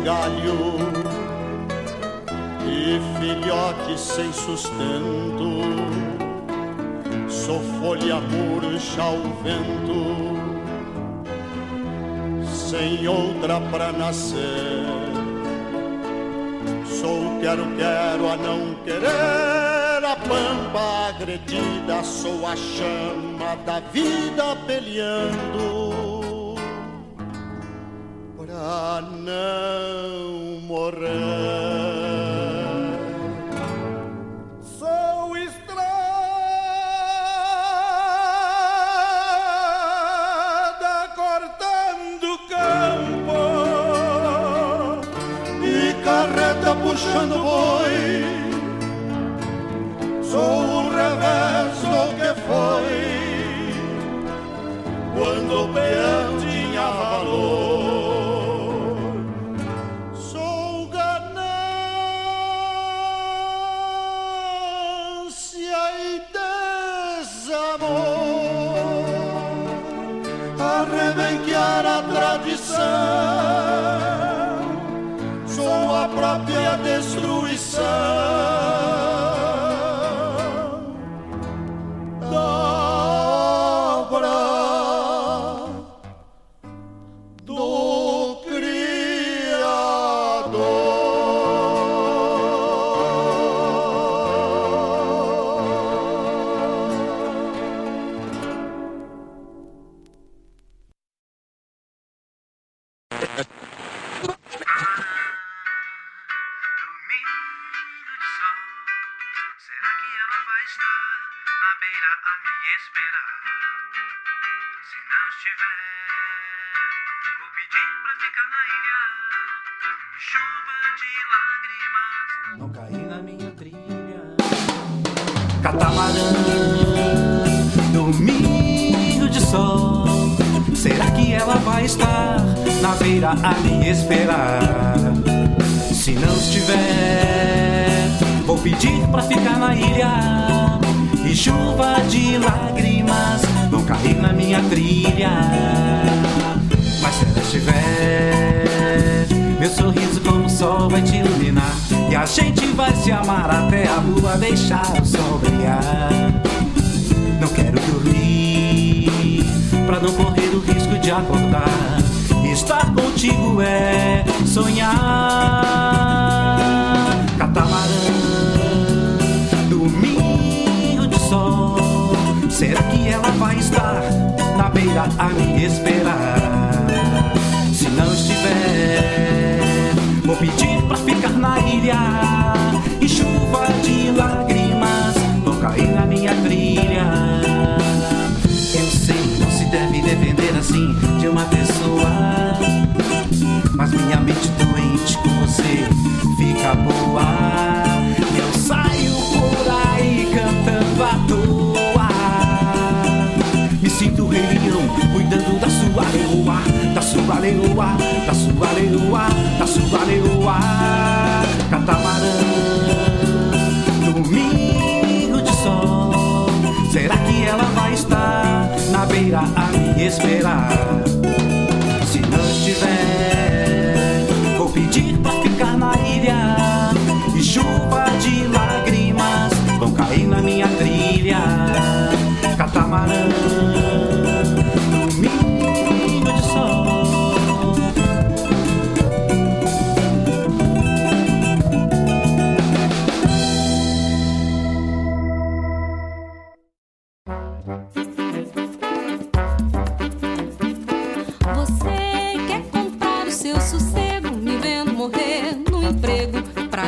galho e filhote sem sustento. Sou folha murcha ao vento, sem outra pra nascer. Sou quero-quero a não querer, a pampa agredida. Sou a chama da vida peleando a não morrer. Sou estrada cortando campo e carreta puxando boi. Sou um reverso que foi quando pe. sun.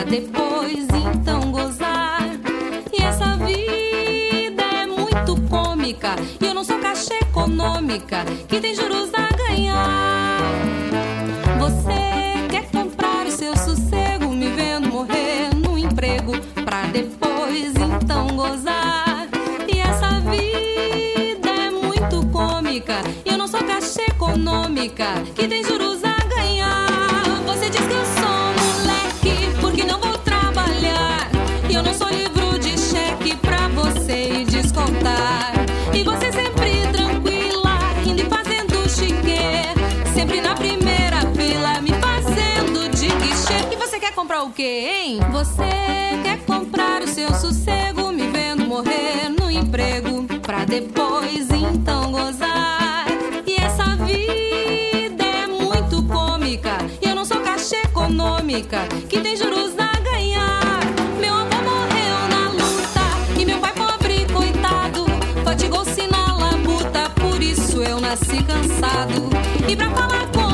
depois então gozar. E essa vida é muito cômica. E eu não sou caixa econômica que tem juros a ganhar. Você quer comprar o seu sossego, me vendo morrer no emprego pra depois então gozar. E essa vida é muito cômica. E eu não sou caixa econômica que tem juros o quê, hein? Você quer comprar o seu sossego, me vendo morrer no emprego, pra depois então gozar. E essa vida é muito cômica, e eu não sou caixa econômica, que tem juros a ganhar. Meu avô morreu na luta, e meu pai pobre, coitado, fatigou-se na labuta, por isso eu nasci cansado. E pra falar com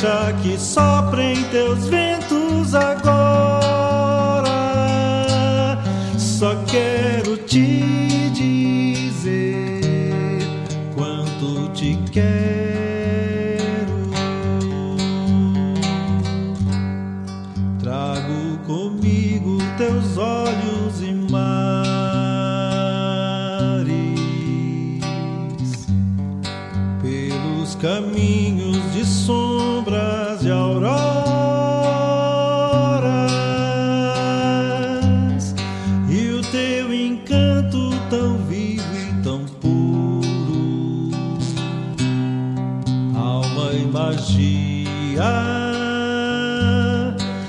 deixa que soprem teus ventos agora. Só quero te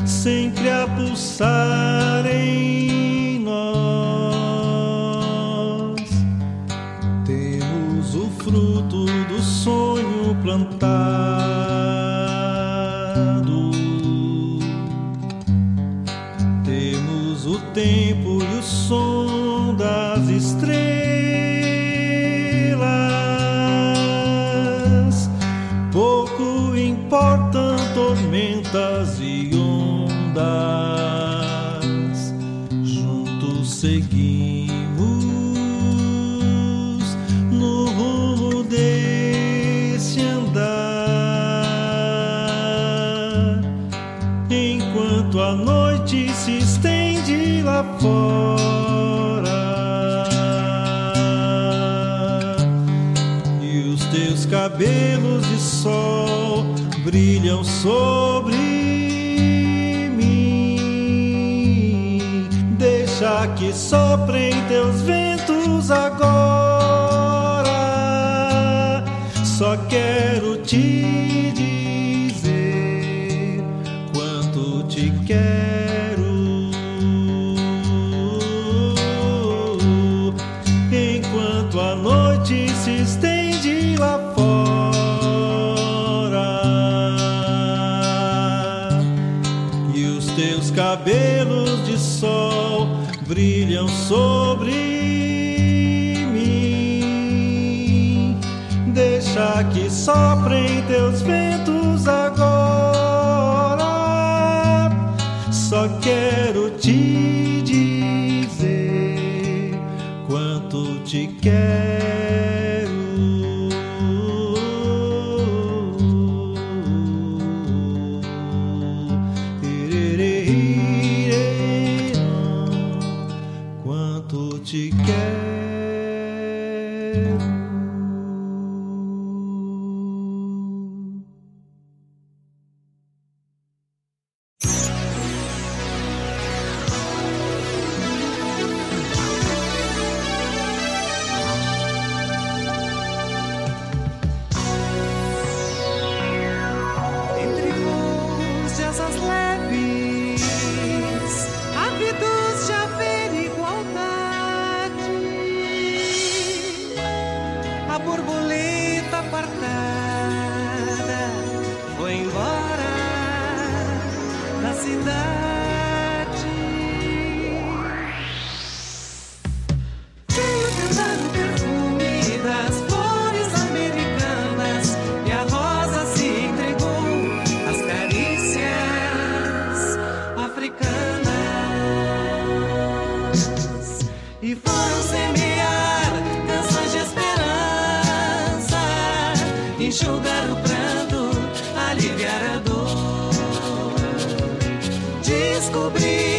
sempre a pulsar. sobre mim. Deixa que soprem teus ventos. soprem enxugar o pranto, aliviar a dor, descobrir.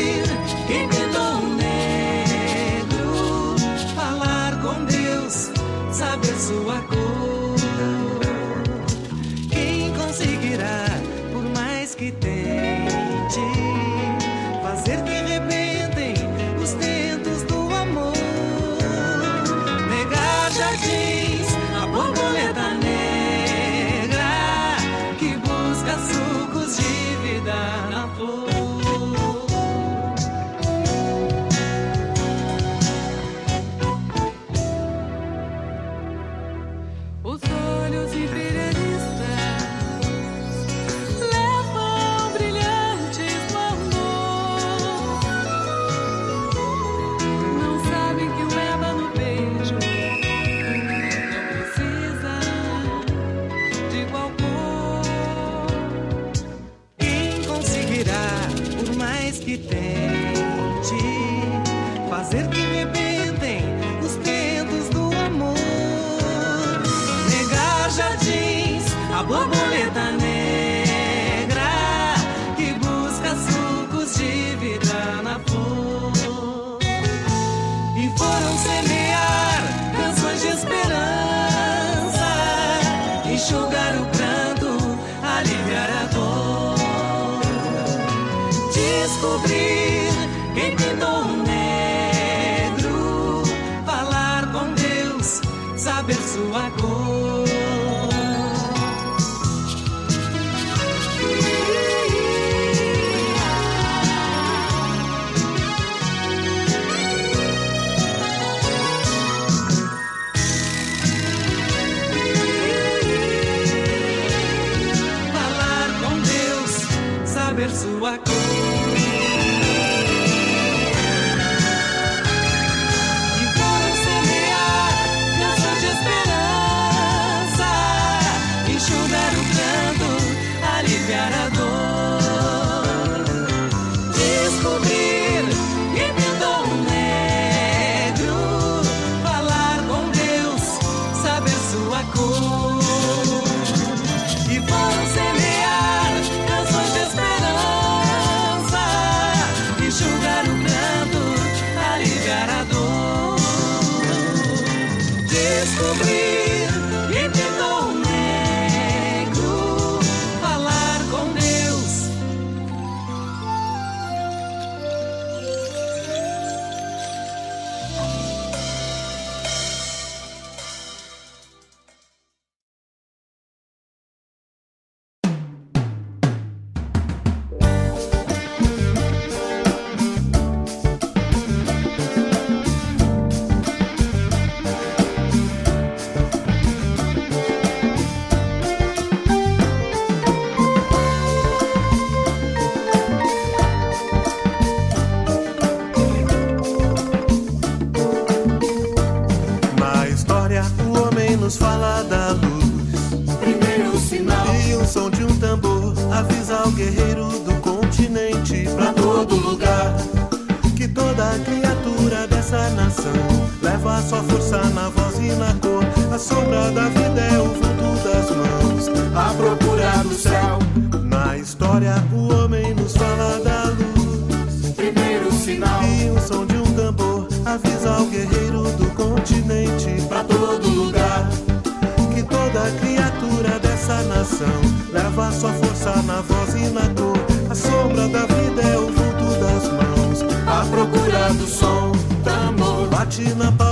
coração. Leva sua força na voz e na dor. A sombra da vida é o vulto das mãos. A procura do som, tambor. Bate na palma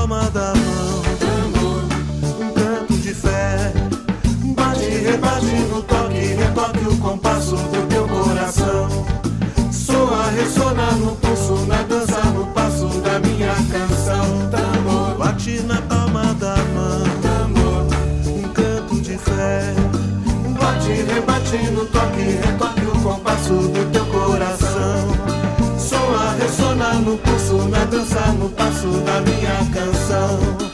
no pulso, na é dança, no passo da minha canção.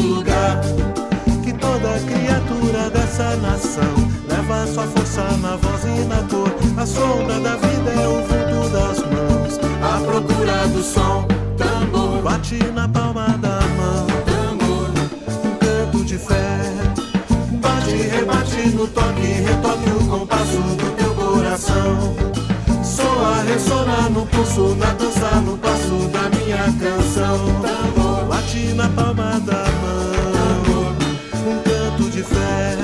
Lugar. Que toda criatura dessa nação leva sua força na voz e na cor. A sombra da vida é o vulto das mãos, a procura do som. Tambor bate na palma da mão. Tambor, um canto de fé. Bate, rebate no toque, retoque o compasso do teu coração. Soa, ressona no pulso, na dança, no passo da minha canção. Tambor, na palma da mão. Um canto de fé.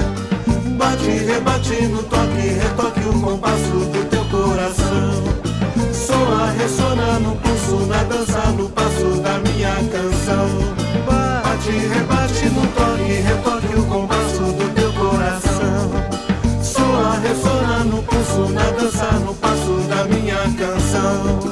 Bate, rebate no toque, retoque o compasso do teu coração. Soa, ressona no pulso, na dança, no passo da minha canção. Bate, rebate no toque, retoque o compasso do teu coração. Soa, ressona no pulso, na dança, no passo da minha canção.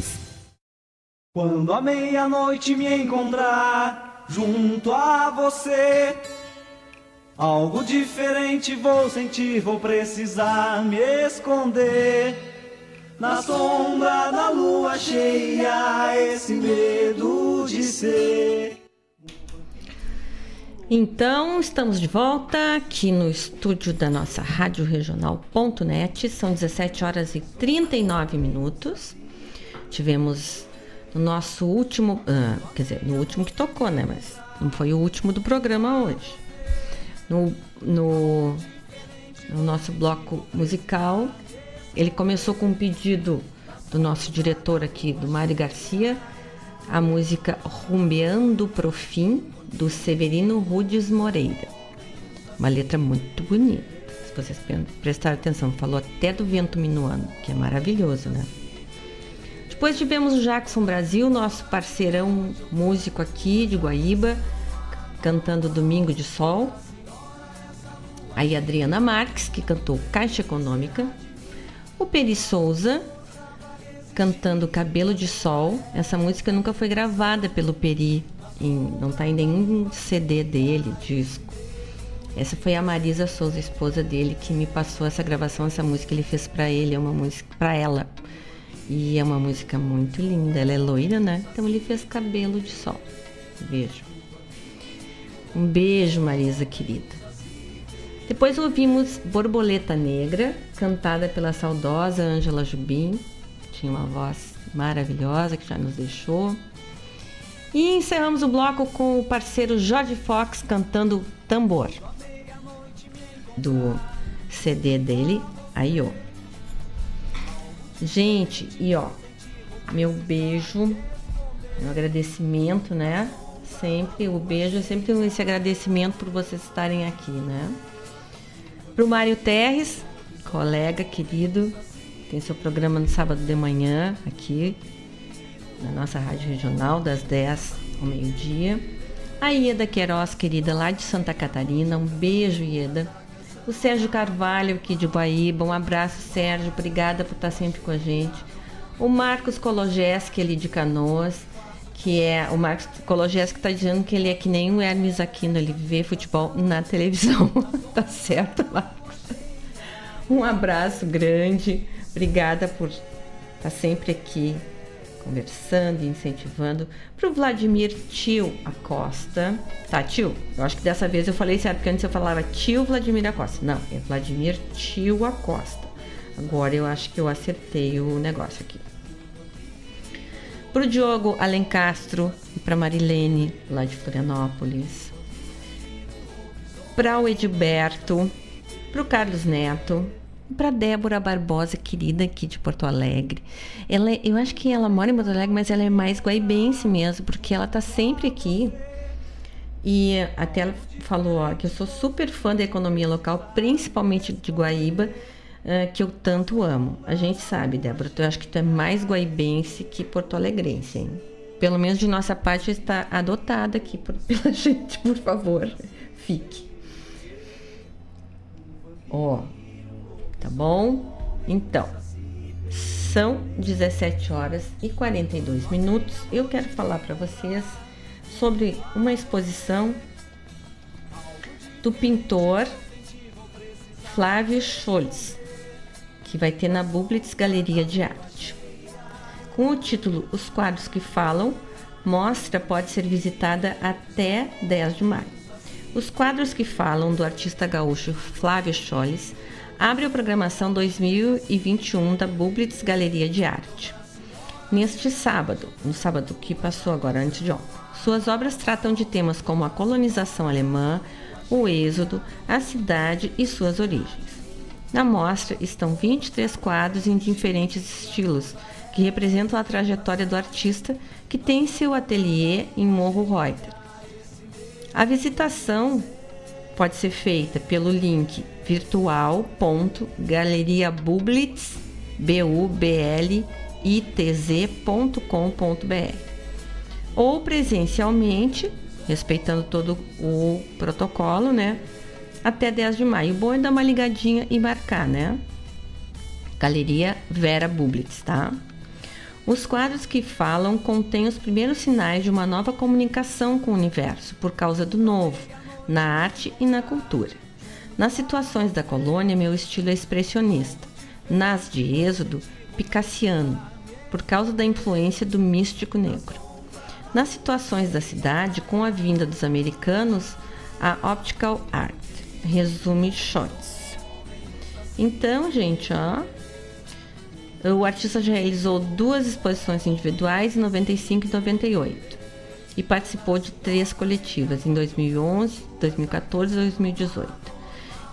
Quando a meia-noite me encontrar junto a você, algo diferente vou sentir, vou precisar me esconder. Na sombra da lua cheia, esse medo de ser. Então, estamos de volta aqui no estúdio da nossa Rádio Regional.net. São 17 horas e 39 minutos. Tivemos no nosso último, ah, quer dizer, no último que tocou, né? Mas não foi o último do programa hoje. No, no, no nosso bloco musical, ele começou com um pedido do nosso diretor aqui, do Mário Garcia, a música Rumbeando pro Fim, do Severino Rudes Moreira. Uma letra muito bonita. Se vocês prestarem atenção, falou até do vento minuano, que é maravilhoso, né? Depois tivemos o Jackson Brasil, nosso parceirão músico aqui de Guaíba, cantando Domingo de Sol. Aí Adriana Marques, que cantou Caixa Econômica. O Peri Souza, cantando Cabelo de Sol. Essa música nunca foi gravada pelo Peri, em, não está em nenhum CD dele, disco. Essa foi a Marisa Souza, esposa dele, que me passou essa gravação, essa música ele fez para ele, é uma música para ela. E é uma música muito linda. Ela é loira, né? Então ele fez Cabelo de Sol. Beijo. Um beijo, Marisa querida. Depois ouvimos Borboleta Negra, cantada pela saudosa Ângela Jubim. Tinha uma voz maravilhosa que já nos deixou. E encerramos o bloco com o parceiro Jorge Fox cantando Tambor, do CD dele, ó. Gente, e ó, meu beijo, meu agradecimento, né? Sempre, o beijo é sempre esse agradecimento por vocês estarem aqui, né? Pro Mário Terres, colega querido, tem seu programa no sábado de manhã aqui na nossa rádio regional, das 10 ao meio-dia. A Ieda Queiroz, querida, lá de Santa Catarina, um beijo, Ieda. O Sérgio Carvalho, aqui de Guaíba, um abraço, Sérgio, obrigada por estar sempre com a gente. O Marcos Kologeski, ali de Canoas, que é o Marcos Kologeski está dizendo que ele é que nem o Hermes Aquino, ele vê futebol na televisão. tá certo, Marcos? Um abraço grande, obrigada por estar sempre aqui conversando e incentivando. Para o Vladimir Tio Acosta. Tá, tio? Eu acho que dessa vez eu falei certo, porque antes eu falava tio Vladimir Acosta. Não, é Vladimir Tio Acosta. Agora eu acho que eu acertei o negócio aqui. Para o Diogo Alencastro e para Marilene, lá de Florianópolis. Para o Edilberto, para o Carlos Neto, para Débora Barbosa, querida aqui de Porto Alegre. Ela, é, eu acho que ela mora em Porto Alegre, mas ela é mais guaibense mesmo, porque ela tá sempre aqui. E até ela falou ó, que eu sou super fã da economia local, principalmente de Guaíba, uh, que eu tanto amo. A gente sabe, Débora, eu acho que tu é mais guaibense que porto alegrense, hein? Pelo menos de nossa parte está adotada aqui por, pela gente, por favor. Fique. Ó, tá bom? Então, são 17 horas e 42 minutos. Eu quero falar para vocês sobre uma exposição do pintor Flávio Scholz, que vai ter na Bublitz Galeria de Arte. Com o título Os Quadros que Falam, mostra pode ser visitada até 10 de maio. Os quadros que falam do artista gaúcho Flávio Scholz abre a programação 2021 da Bublitz Galeria de Arte. Neste sábado, no sábado que passou agora antes de ontem, suas obras tratam de temas como a colonização alemã, o êxodo, a cidade e suas origens. Na mostra estão 23 quadros em diferentes estilos, que representam a trajetória do artista que tem seu ateliê em Morro Reuter. A visitação pode ser feita pelo link virtual.galeriabublitz.com.br ou presencialmente, respeitando todo o protocolo, né? Até 10 de maio. O bom é dar uma ligadinha e marcar, né? Galeria Vera Bublitz, tá? Os quadros que falam contêm os primeiros sinais de uma nova comunicação com o universo, por causa do novo, na arte e na cultura. Nas situações da colônia, meu estilo é expressionista. Nas de Êxodo, picassiano, por causa da influência do místico negro. Nas situações da cidade, com a vinda dos americanos, a optical art. Resume shots. Então, gente, ó, o artista já realizou duas exposições individuais em 95 e 98 e participou de três coletivas em 2011, 2014 e 2018.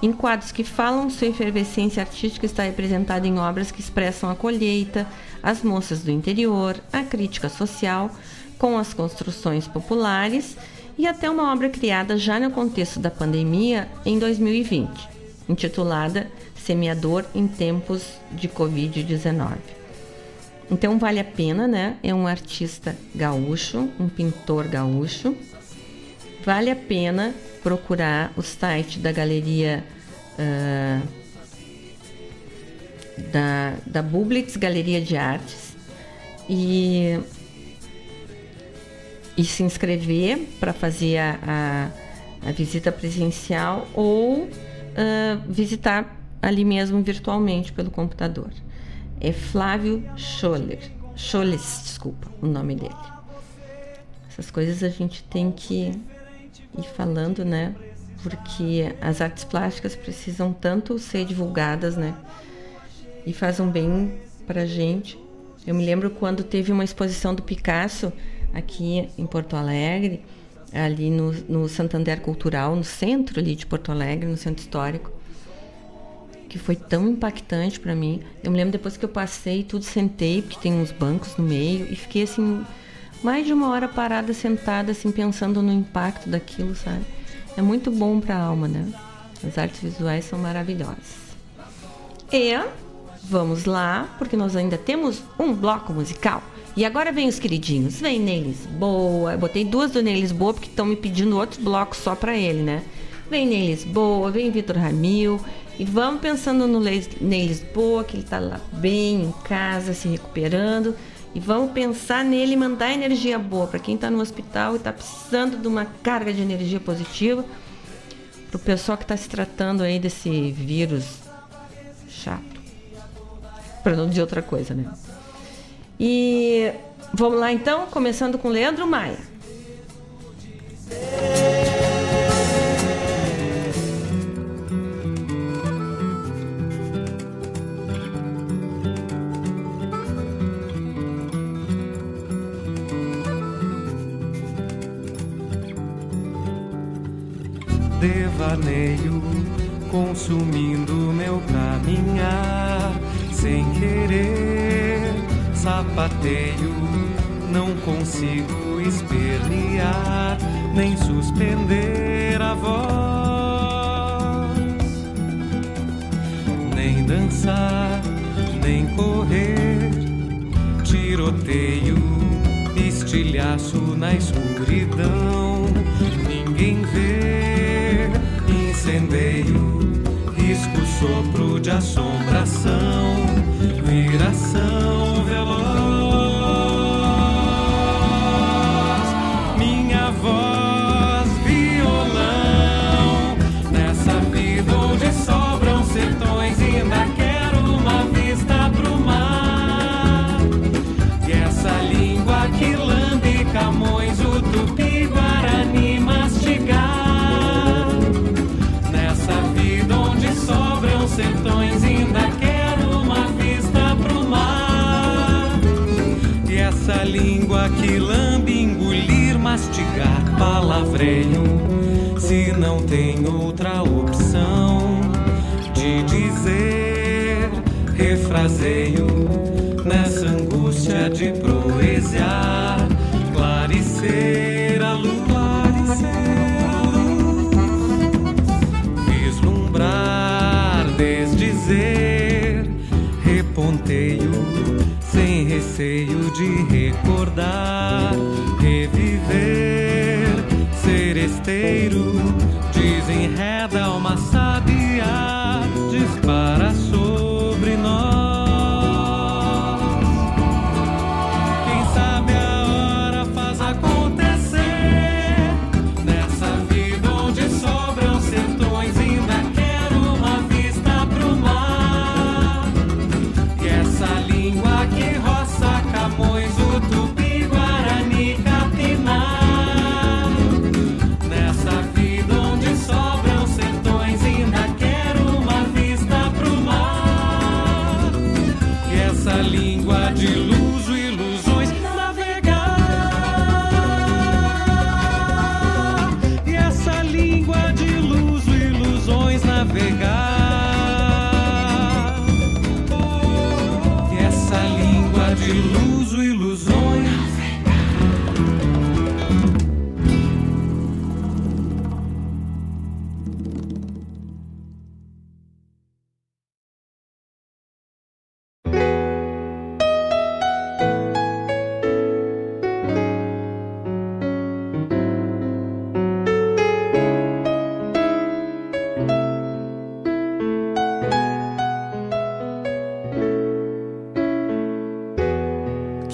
Em quadros que falam, sua efervescência artística está representada em obras que expressam a colheita, as moças do interior, a crítica social, com as construções populares e até uma obra criada já no contexto da pandemia em 2020, intitulada Semeador em Tempos de Covid-19. Então vale a pena, né? É um artista gaúcho, um pintor gaúcho. Vale a pena procurar o site da galeria uh, da, da Bublitz Galeria de Artes e, e se inscrever para fazer a, a, a, visita presencial ou uh, visitar ali mesmo virtualmente pelo computador. É Flávio Scholler, Scholes, desculpa, o nome dele. Essas coisas a gente tem que ir falando, né? Porque as artes plásticas precisam tanto ser divulgadas, né? E fazem bem pra gente. Eu me lembro quando teve uma exposição do Picasso aqui em Porto Alegre, ali no, no Santander Cultural, no centro ali de Porto Alegre, no centro histórico, que foi tão impactante para mim. Eu me lembro depois que eu passei, tudo sentei, porque tem uns bancos no meio, e fiquei assim, mais de uma hora parada, sentada, assim, pensando no impacto daquilo, sabe? É muito bom para a alma, né? As artes visuais são maravilhosas. E vamos lá, porque nós ainda temos um bloco musical. E agora vem os queridinhos. Vem Ney Lisboa. Eu botei duas do Ney Lisboa porque estão me pedindo outro bloco só para ele, né? Vem Ney Lisboa, vem Vitor Ramil. E vamos pensando no Ney Lisboa, que ele tá lá bem em casa, se recuperando. E vamos pensar nele e mandar energia boa para quem está no hospital e está precisando de uma carga de energia positiva. Para o pessoal que está se tratando aí desse vírus chato. Para não dizer outra coisa, né? E vamos lá então, começando com Leandro Maia. Devaneio consumindo meu caminhar. Sem querer sapateio, não consigo espernear, nem suspender a voz, nem dançar, nem correr, tiroteio, estilhaço na escuridão, ninguém vê, incendeio, risco, sopro de assombração, viração veloz. Sertões, ainda quero uma vista pro mar. E essa língua que lambe, engolir, mastigar, palavreio. Se não tem outra opção de dizer, refraseio receio de recordar, reviver, seresteiro, desenreda uma sabia, dispara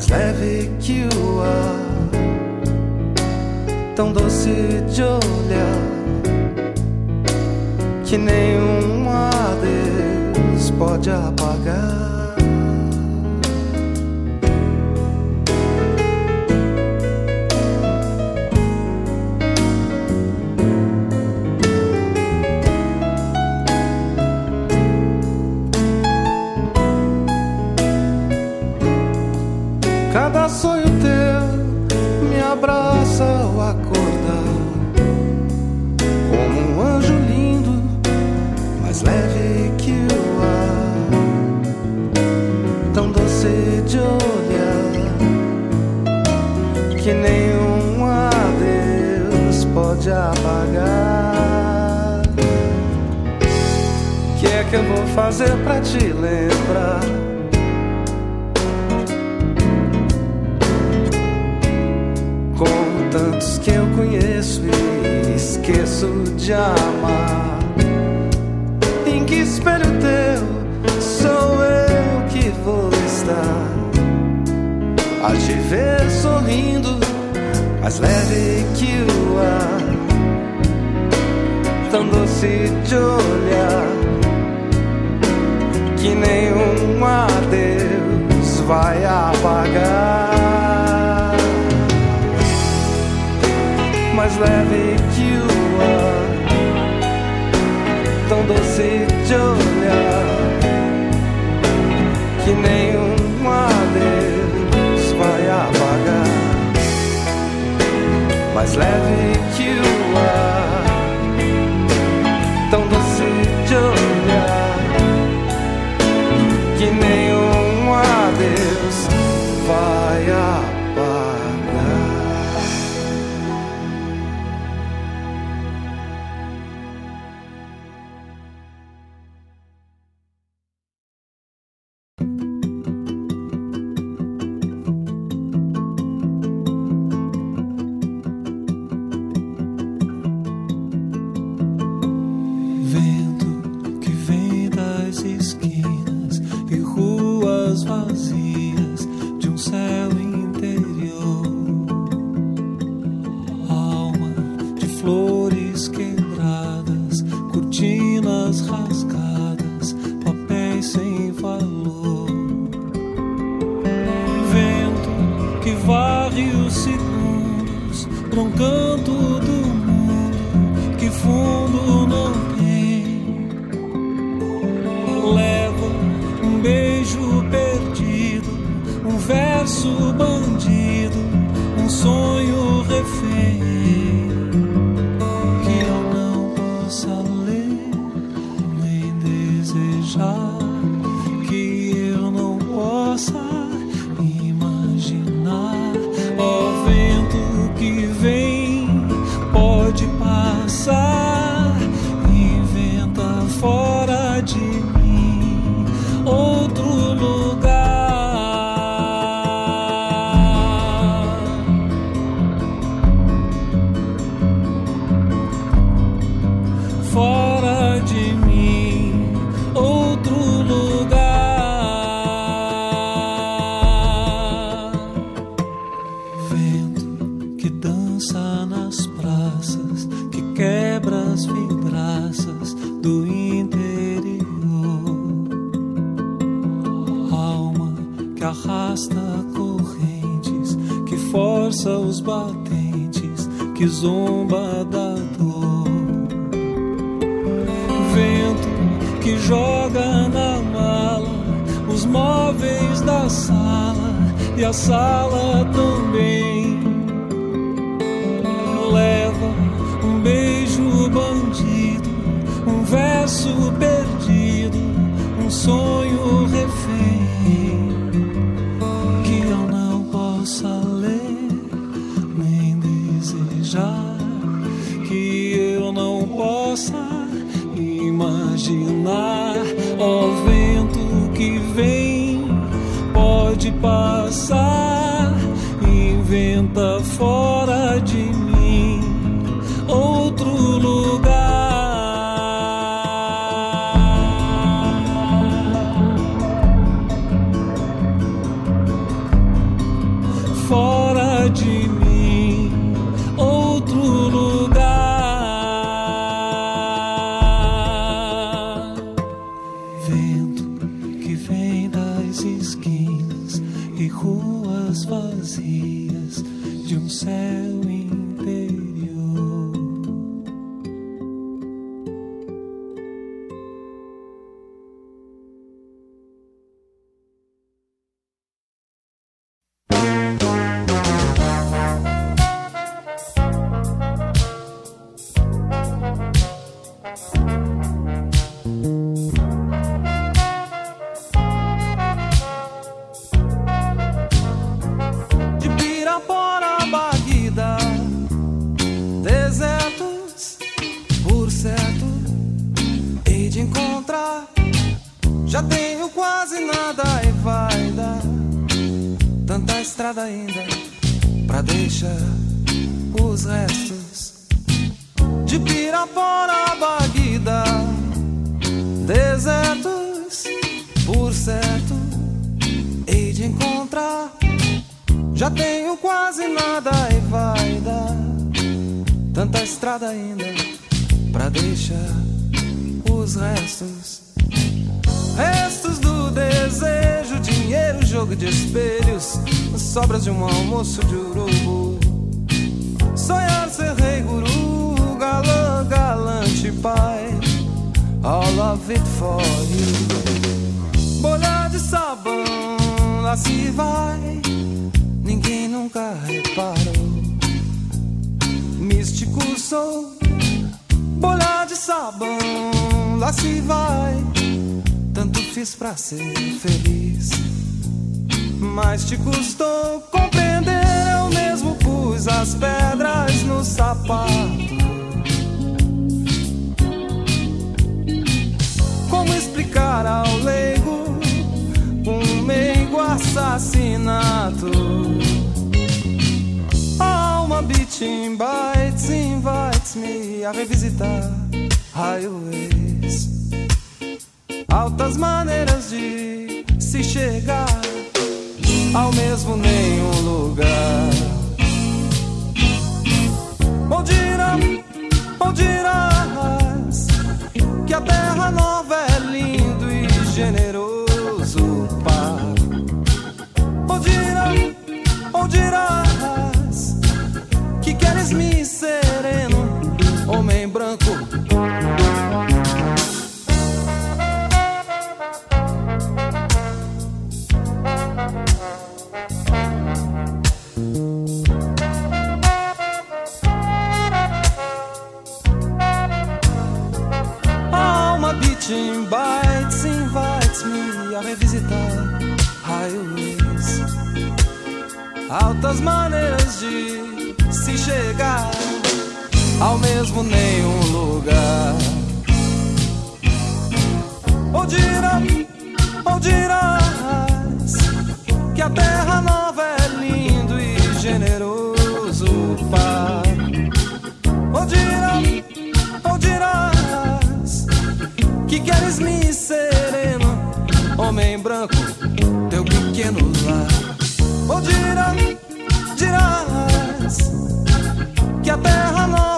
mais leve que o ar, tão doce de olhar que nenhum adeus pode apagar. Fazer pra te lembrar? Como tantos que eu conheço e esqueço de amar. Em que espelho teu sou eu que vou estar? A te ver sorrindo, mais leve que o ar, tão doce de olhar, que nenhum adeus vai apagar. mais leve que o ar, tão doce de olhar, que nenhum adeus vai apagar. Mais leve que o ar, pra um canto do mundo que fundo não tem. Leva um beijo perdido, um verso bandido, se vai ninguém nunca reparou. Místico sou, bolha de sabão, lá se vai. Tanto fiz pra ser feliz, mas te custou compreender. Eu mesmo pus as pedras no sapato. Como explicar ao meigo assassinato? Alma beating bites invites me a revisitar highways. Altas maneiras de se chegar ao mesmo nenhum lugar. Onde irá, onde irás? Que a terra nova dirá Altas maneiras de se chegar ao mesmo nenhum lugar. Onde irá, onde irás? Que a terra nova é lindo e generoso par. Onde irá, onde irás? Que queres me sereno, homem branco, teu pequeno lar. Onde irá, dirás? Que a terra nova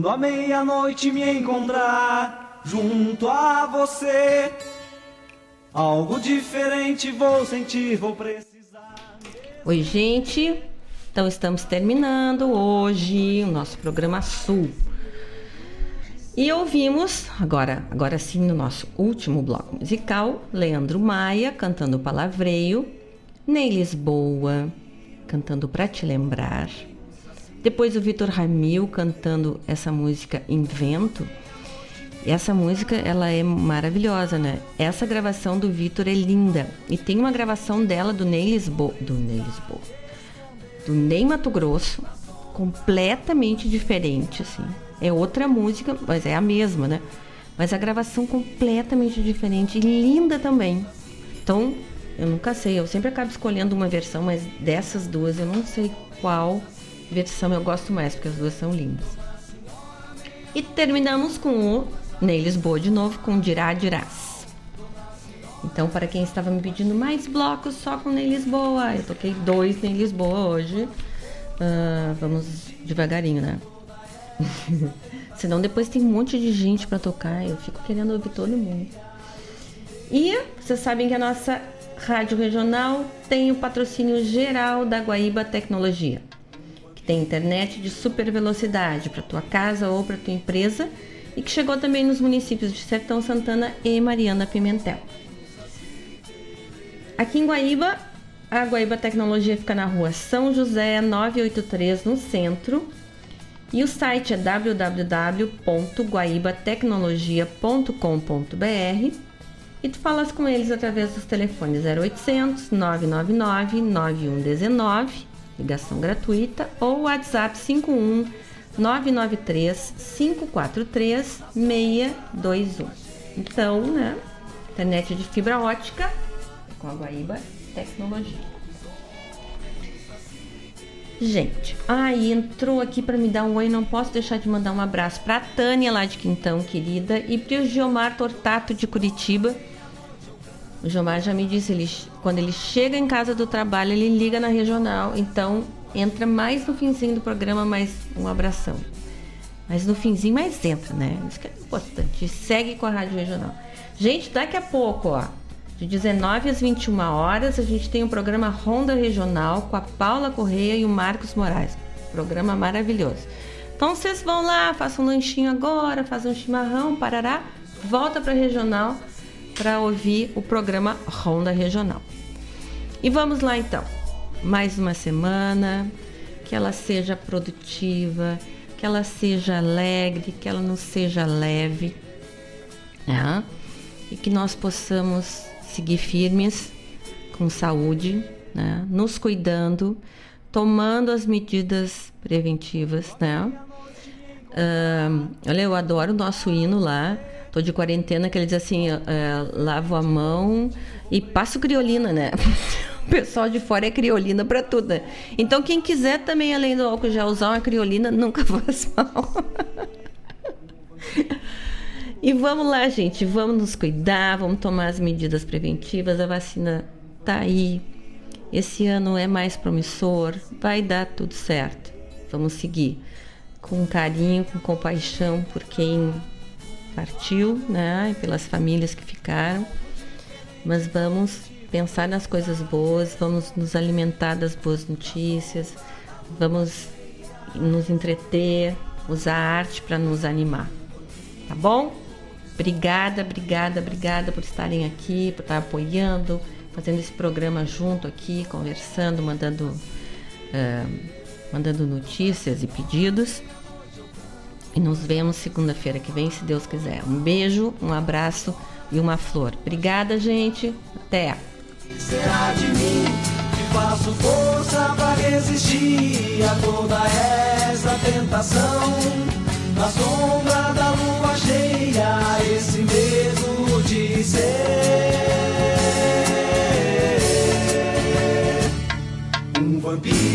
Quando a meia-noite me encontrar junto a você, algo diferente vou sentir, vou precisar. Oi, gente. Então estamos terminando hoje o nosso programa Sul. E ouvimos, agora, agora sim, no nosso último bloco musical, Leandro Maia cantando Palavreio, Ney Lisboa cantando Pra Te Lembrar, depois o Vitor Ramil cantando essa música Invento. Essa música, ela é maravilhosa, né? Essa gravação do Vitor é linda. E tem uma gravação dela do Ney Lisboa, do Ney Lisboa, do Ney Mato Grosso, completamente diferente, assim. É outra música, mas é a mesma, né? Mas a gravação completamente diferente e linda também. Então, eu nunca sei, eu sempre acabo escolhendo uma versão, mas dessas duas eu não sei qual versão eu gosto mais, porque as duas são lindas. E terminamos com o Ney Lisboa de novo, com Dirá Dirás. Então, para quem estava me pedindo mais blocos só com Ney Lisboa, eu toquei dois Ney Lisboa hoje. Uh, vamos devagarinho, né? Senão depois tem um monte de gente para tocar, eu fico querendo ouvir todo mundo. E vocês sabem que a nossa rádio regional tem o patrocínio geral da Guaíba Tecnologia tem internet de super velocidade para tua casa ou para tua empresa e que chegou também nos municípios de Sertão Santana e Mariana Pimentel. Aqui em Guaíba, a Guaíba Tecnologia fica na rua São José 983, no centro. E o site é www.guaibatecnologia.com.br e tu falas com eles através dos telefones 0800 999 9119 ligação gratuita, ou WhatsApp 51 993 543 621. Então, né? Internet de fibra ótica com a Guaíba Tecnologia. Gente, aí entrou aqui para me dar um oi, não posso deixar de mandar um abraço para a Tânia lá de Quintão, querida, e para o Giomar Tortato de Curitiba. O Giomar já me disse, ele, quando ele chega em casa do trabalho, ele liga na regional, então entra mais no finzinho do programa, mais um abração. Mas no finzinho, mais entra, né? Isso que é importante. segue com a Rádio Regional. Gente, daqui a pouco, ó, de 19 às 21 horas, a gente tem o um programa Ronda Regional com a Paula Correia e o Marcos Moraes. Programa maravilhoso. Então vocês vão lá, façam um lanchinho agora, fazem um chimarrão, parará, volta para regional para ouvir o programa Ronda Regional. E vamos lá então. Mais uma semana, que ela seja produtiva, que ela seja alegre, que ela não seja leve, né? e que nós possamos seguir firmes, com saúde, né? nos cuidando, tomando as medidas preventivas, né? Uh, olha, eu adoro o nosso hino lá tô de quarentena, que ele diz assim, é, lavo a mão e passo criolina, né? o pessoal de fora é criolina para tudo, né? Então quem quiser também, além do álcool já usar uma criolina, nunca faz mal. e vamos lá, gente, vamos nos cuidar, vamos tomar as medidas preventivas, a vacina tá aí. Esse ano é mais promissor, vai dar tudo certo. Vamos seguir com carinho, com compaixão por quem partiu, né? E pelas famílias que ficaram. Mas vamos pensar nas coisas boas, vamos nos alimentar das boas notícias, vamos nos entreter, usar a arte para nos animar. Tá bom? Obrigada, obrigada, obrigada por estarem aqui, por estar apoiando, fazendo esse programa junto aqui, conversando, mandando, uh, mandando notícias e pedidos. E nos vemos segunda-feira que vem, se Deus quiser. Um beijo, um abraço e uma flor. Obrigada, gente. Até. Será de mim que faço força para resistir a toda essa tentação. Na sombra da lua cheia, esse medo de ser um vampiro,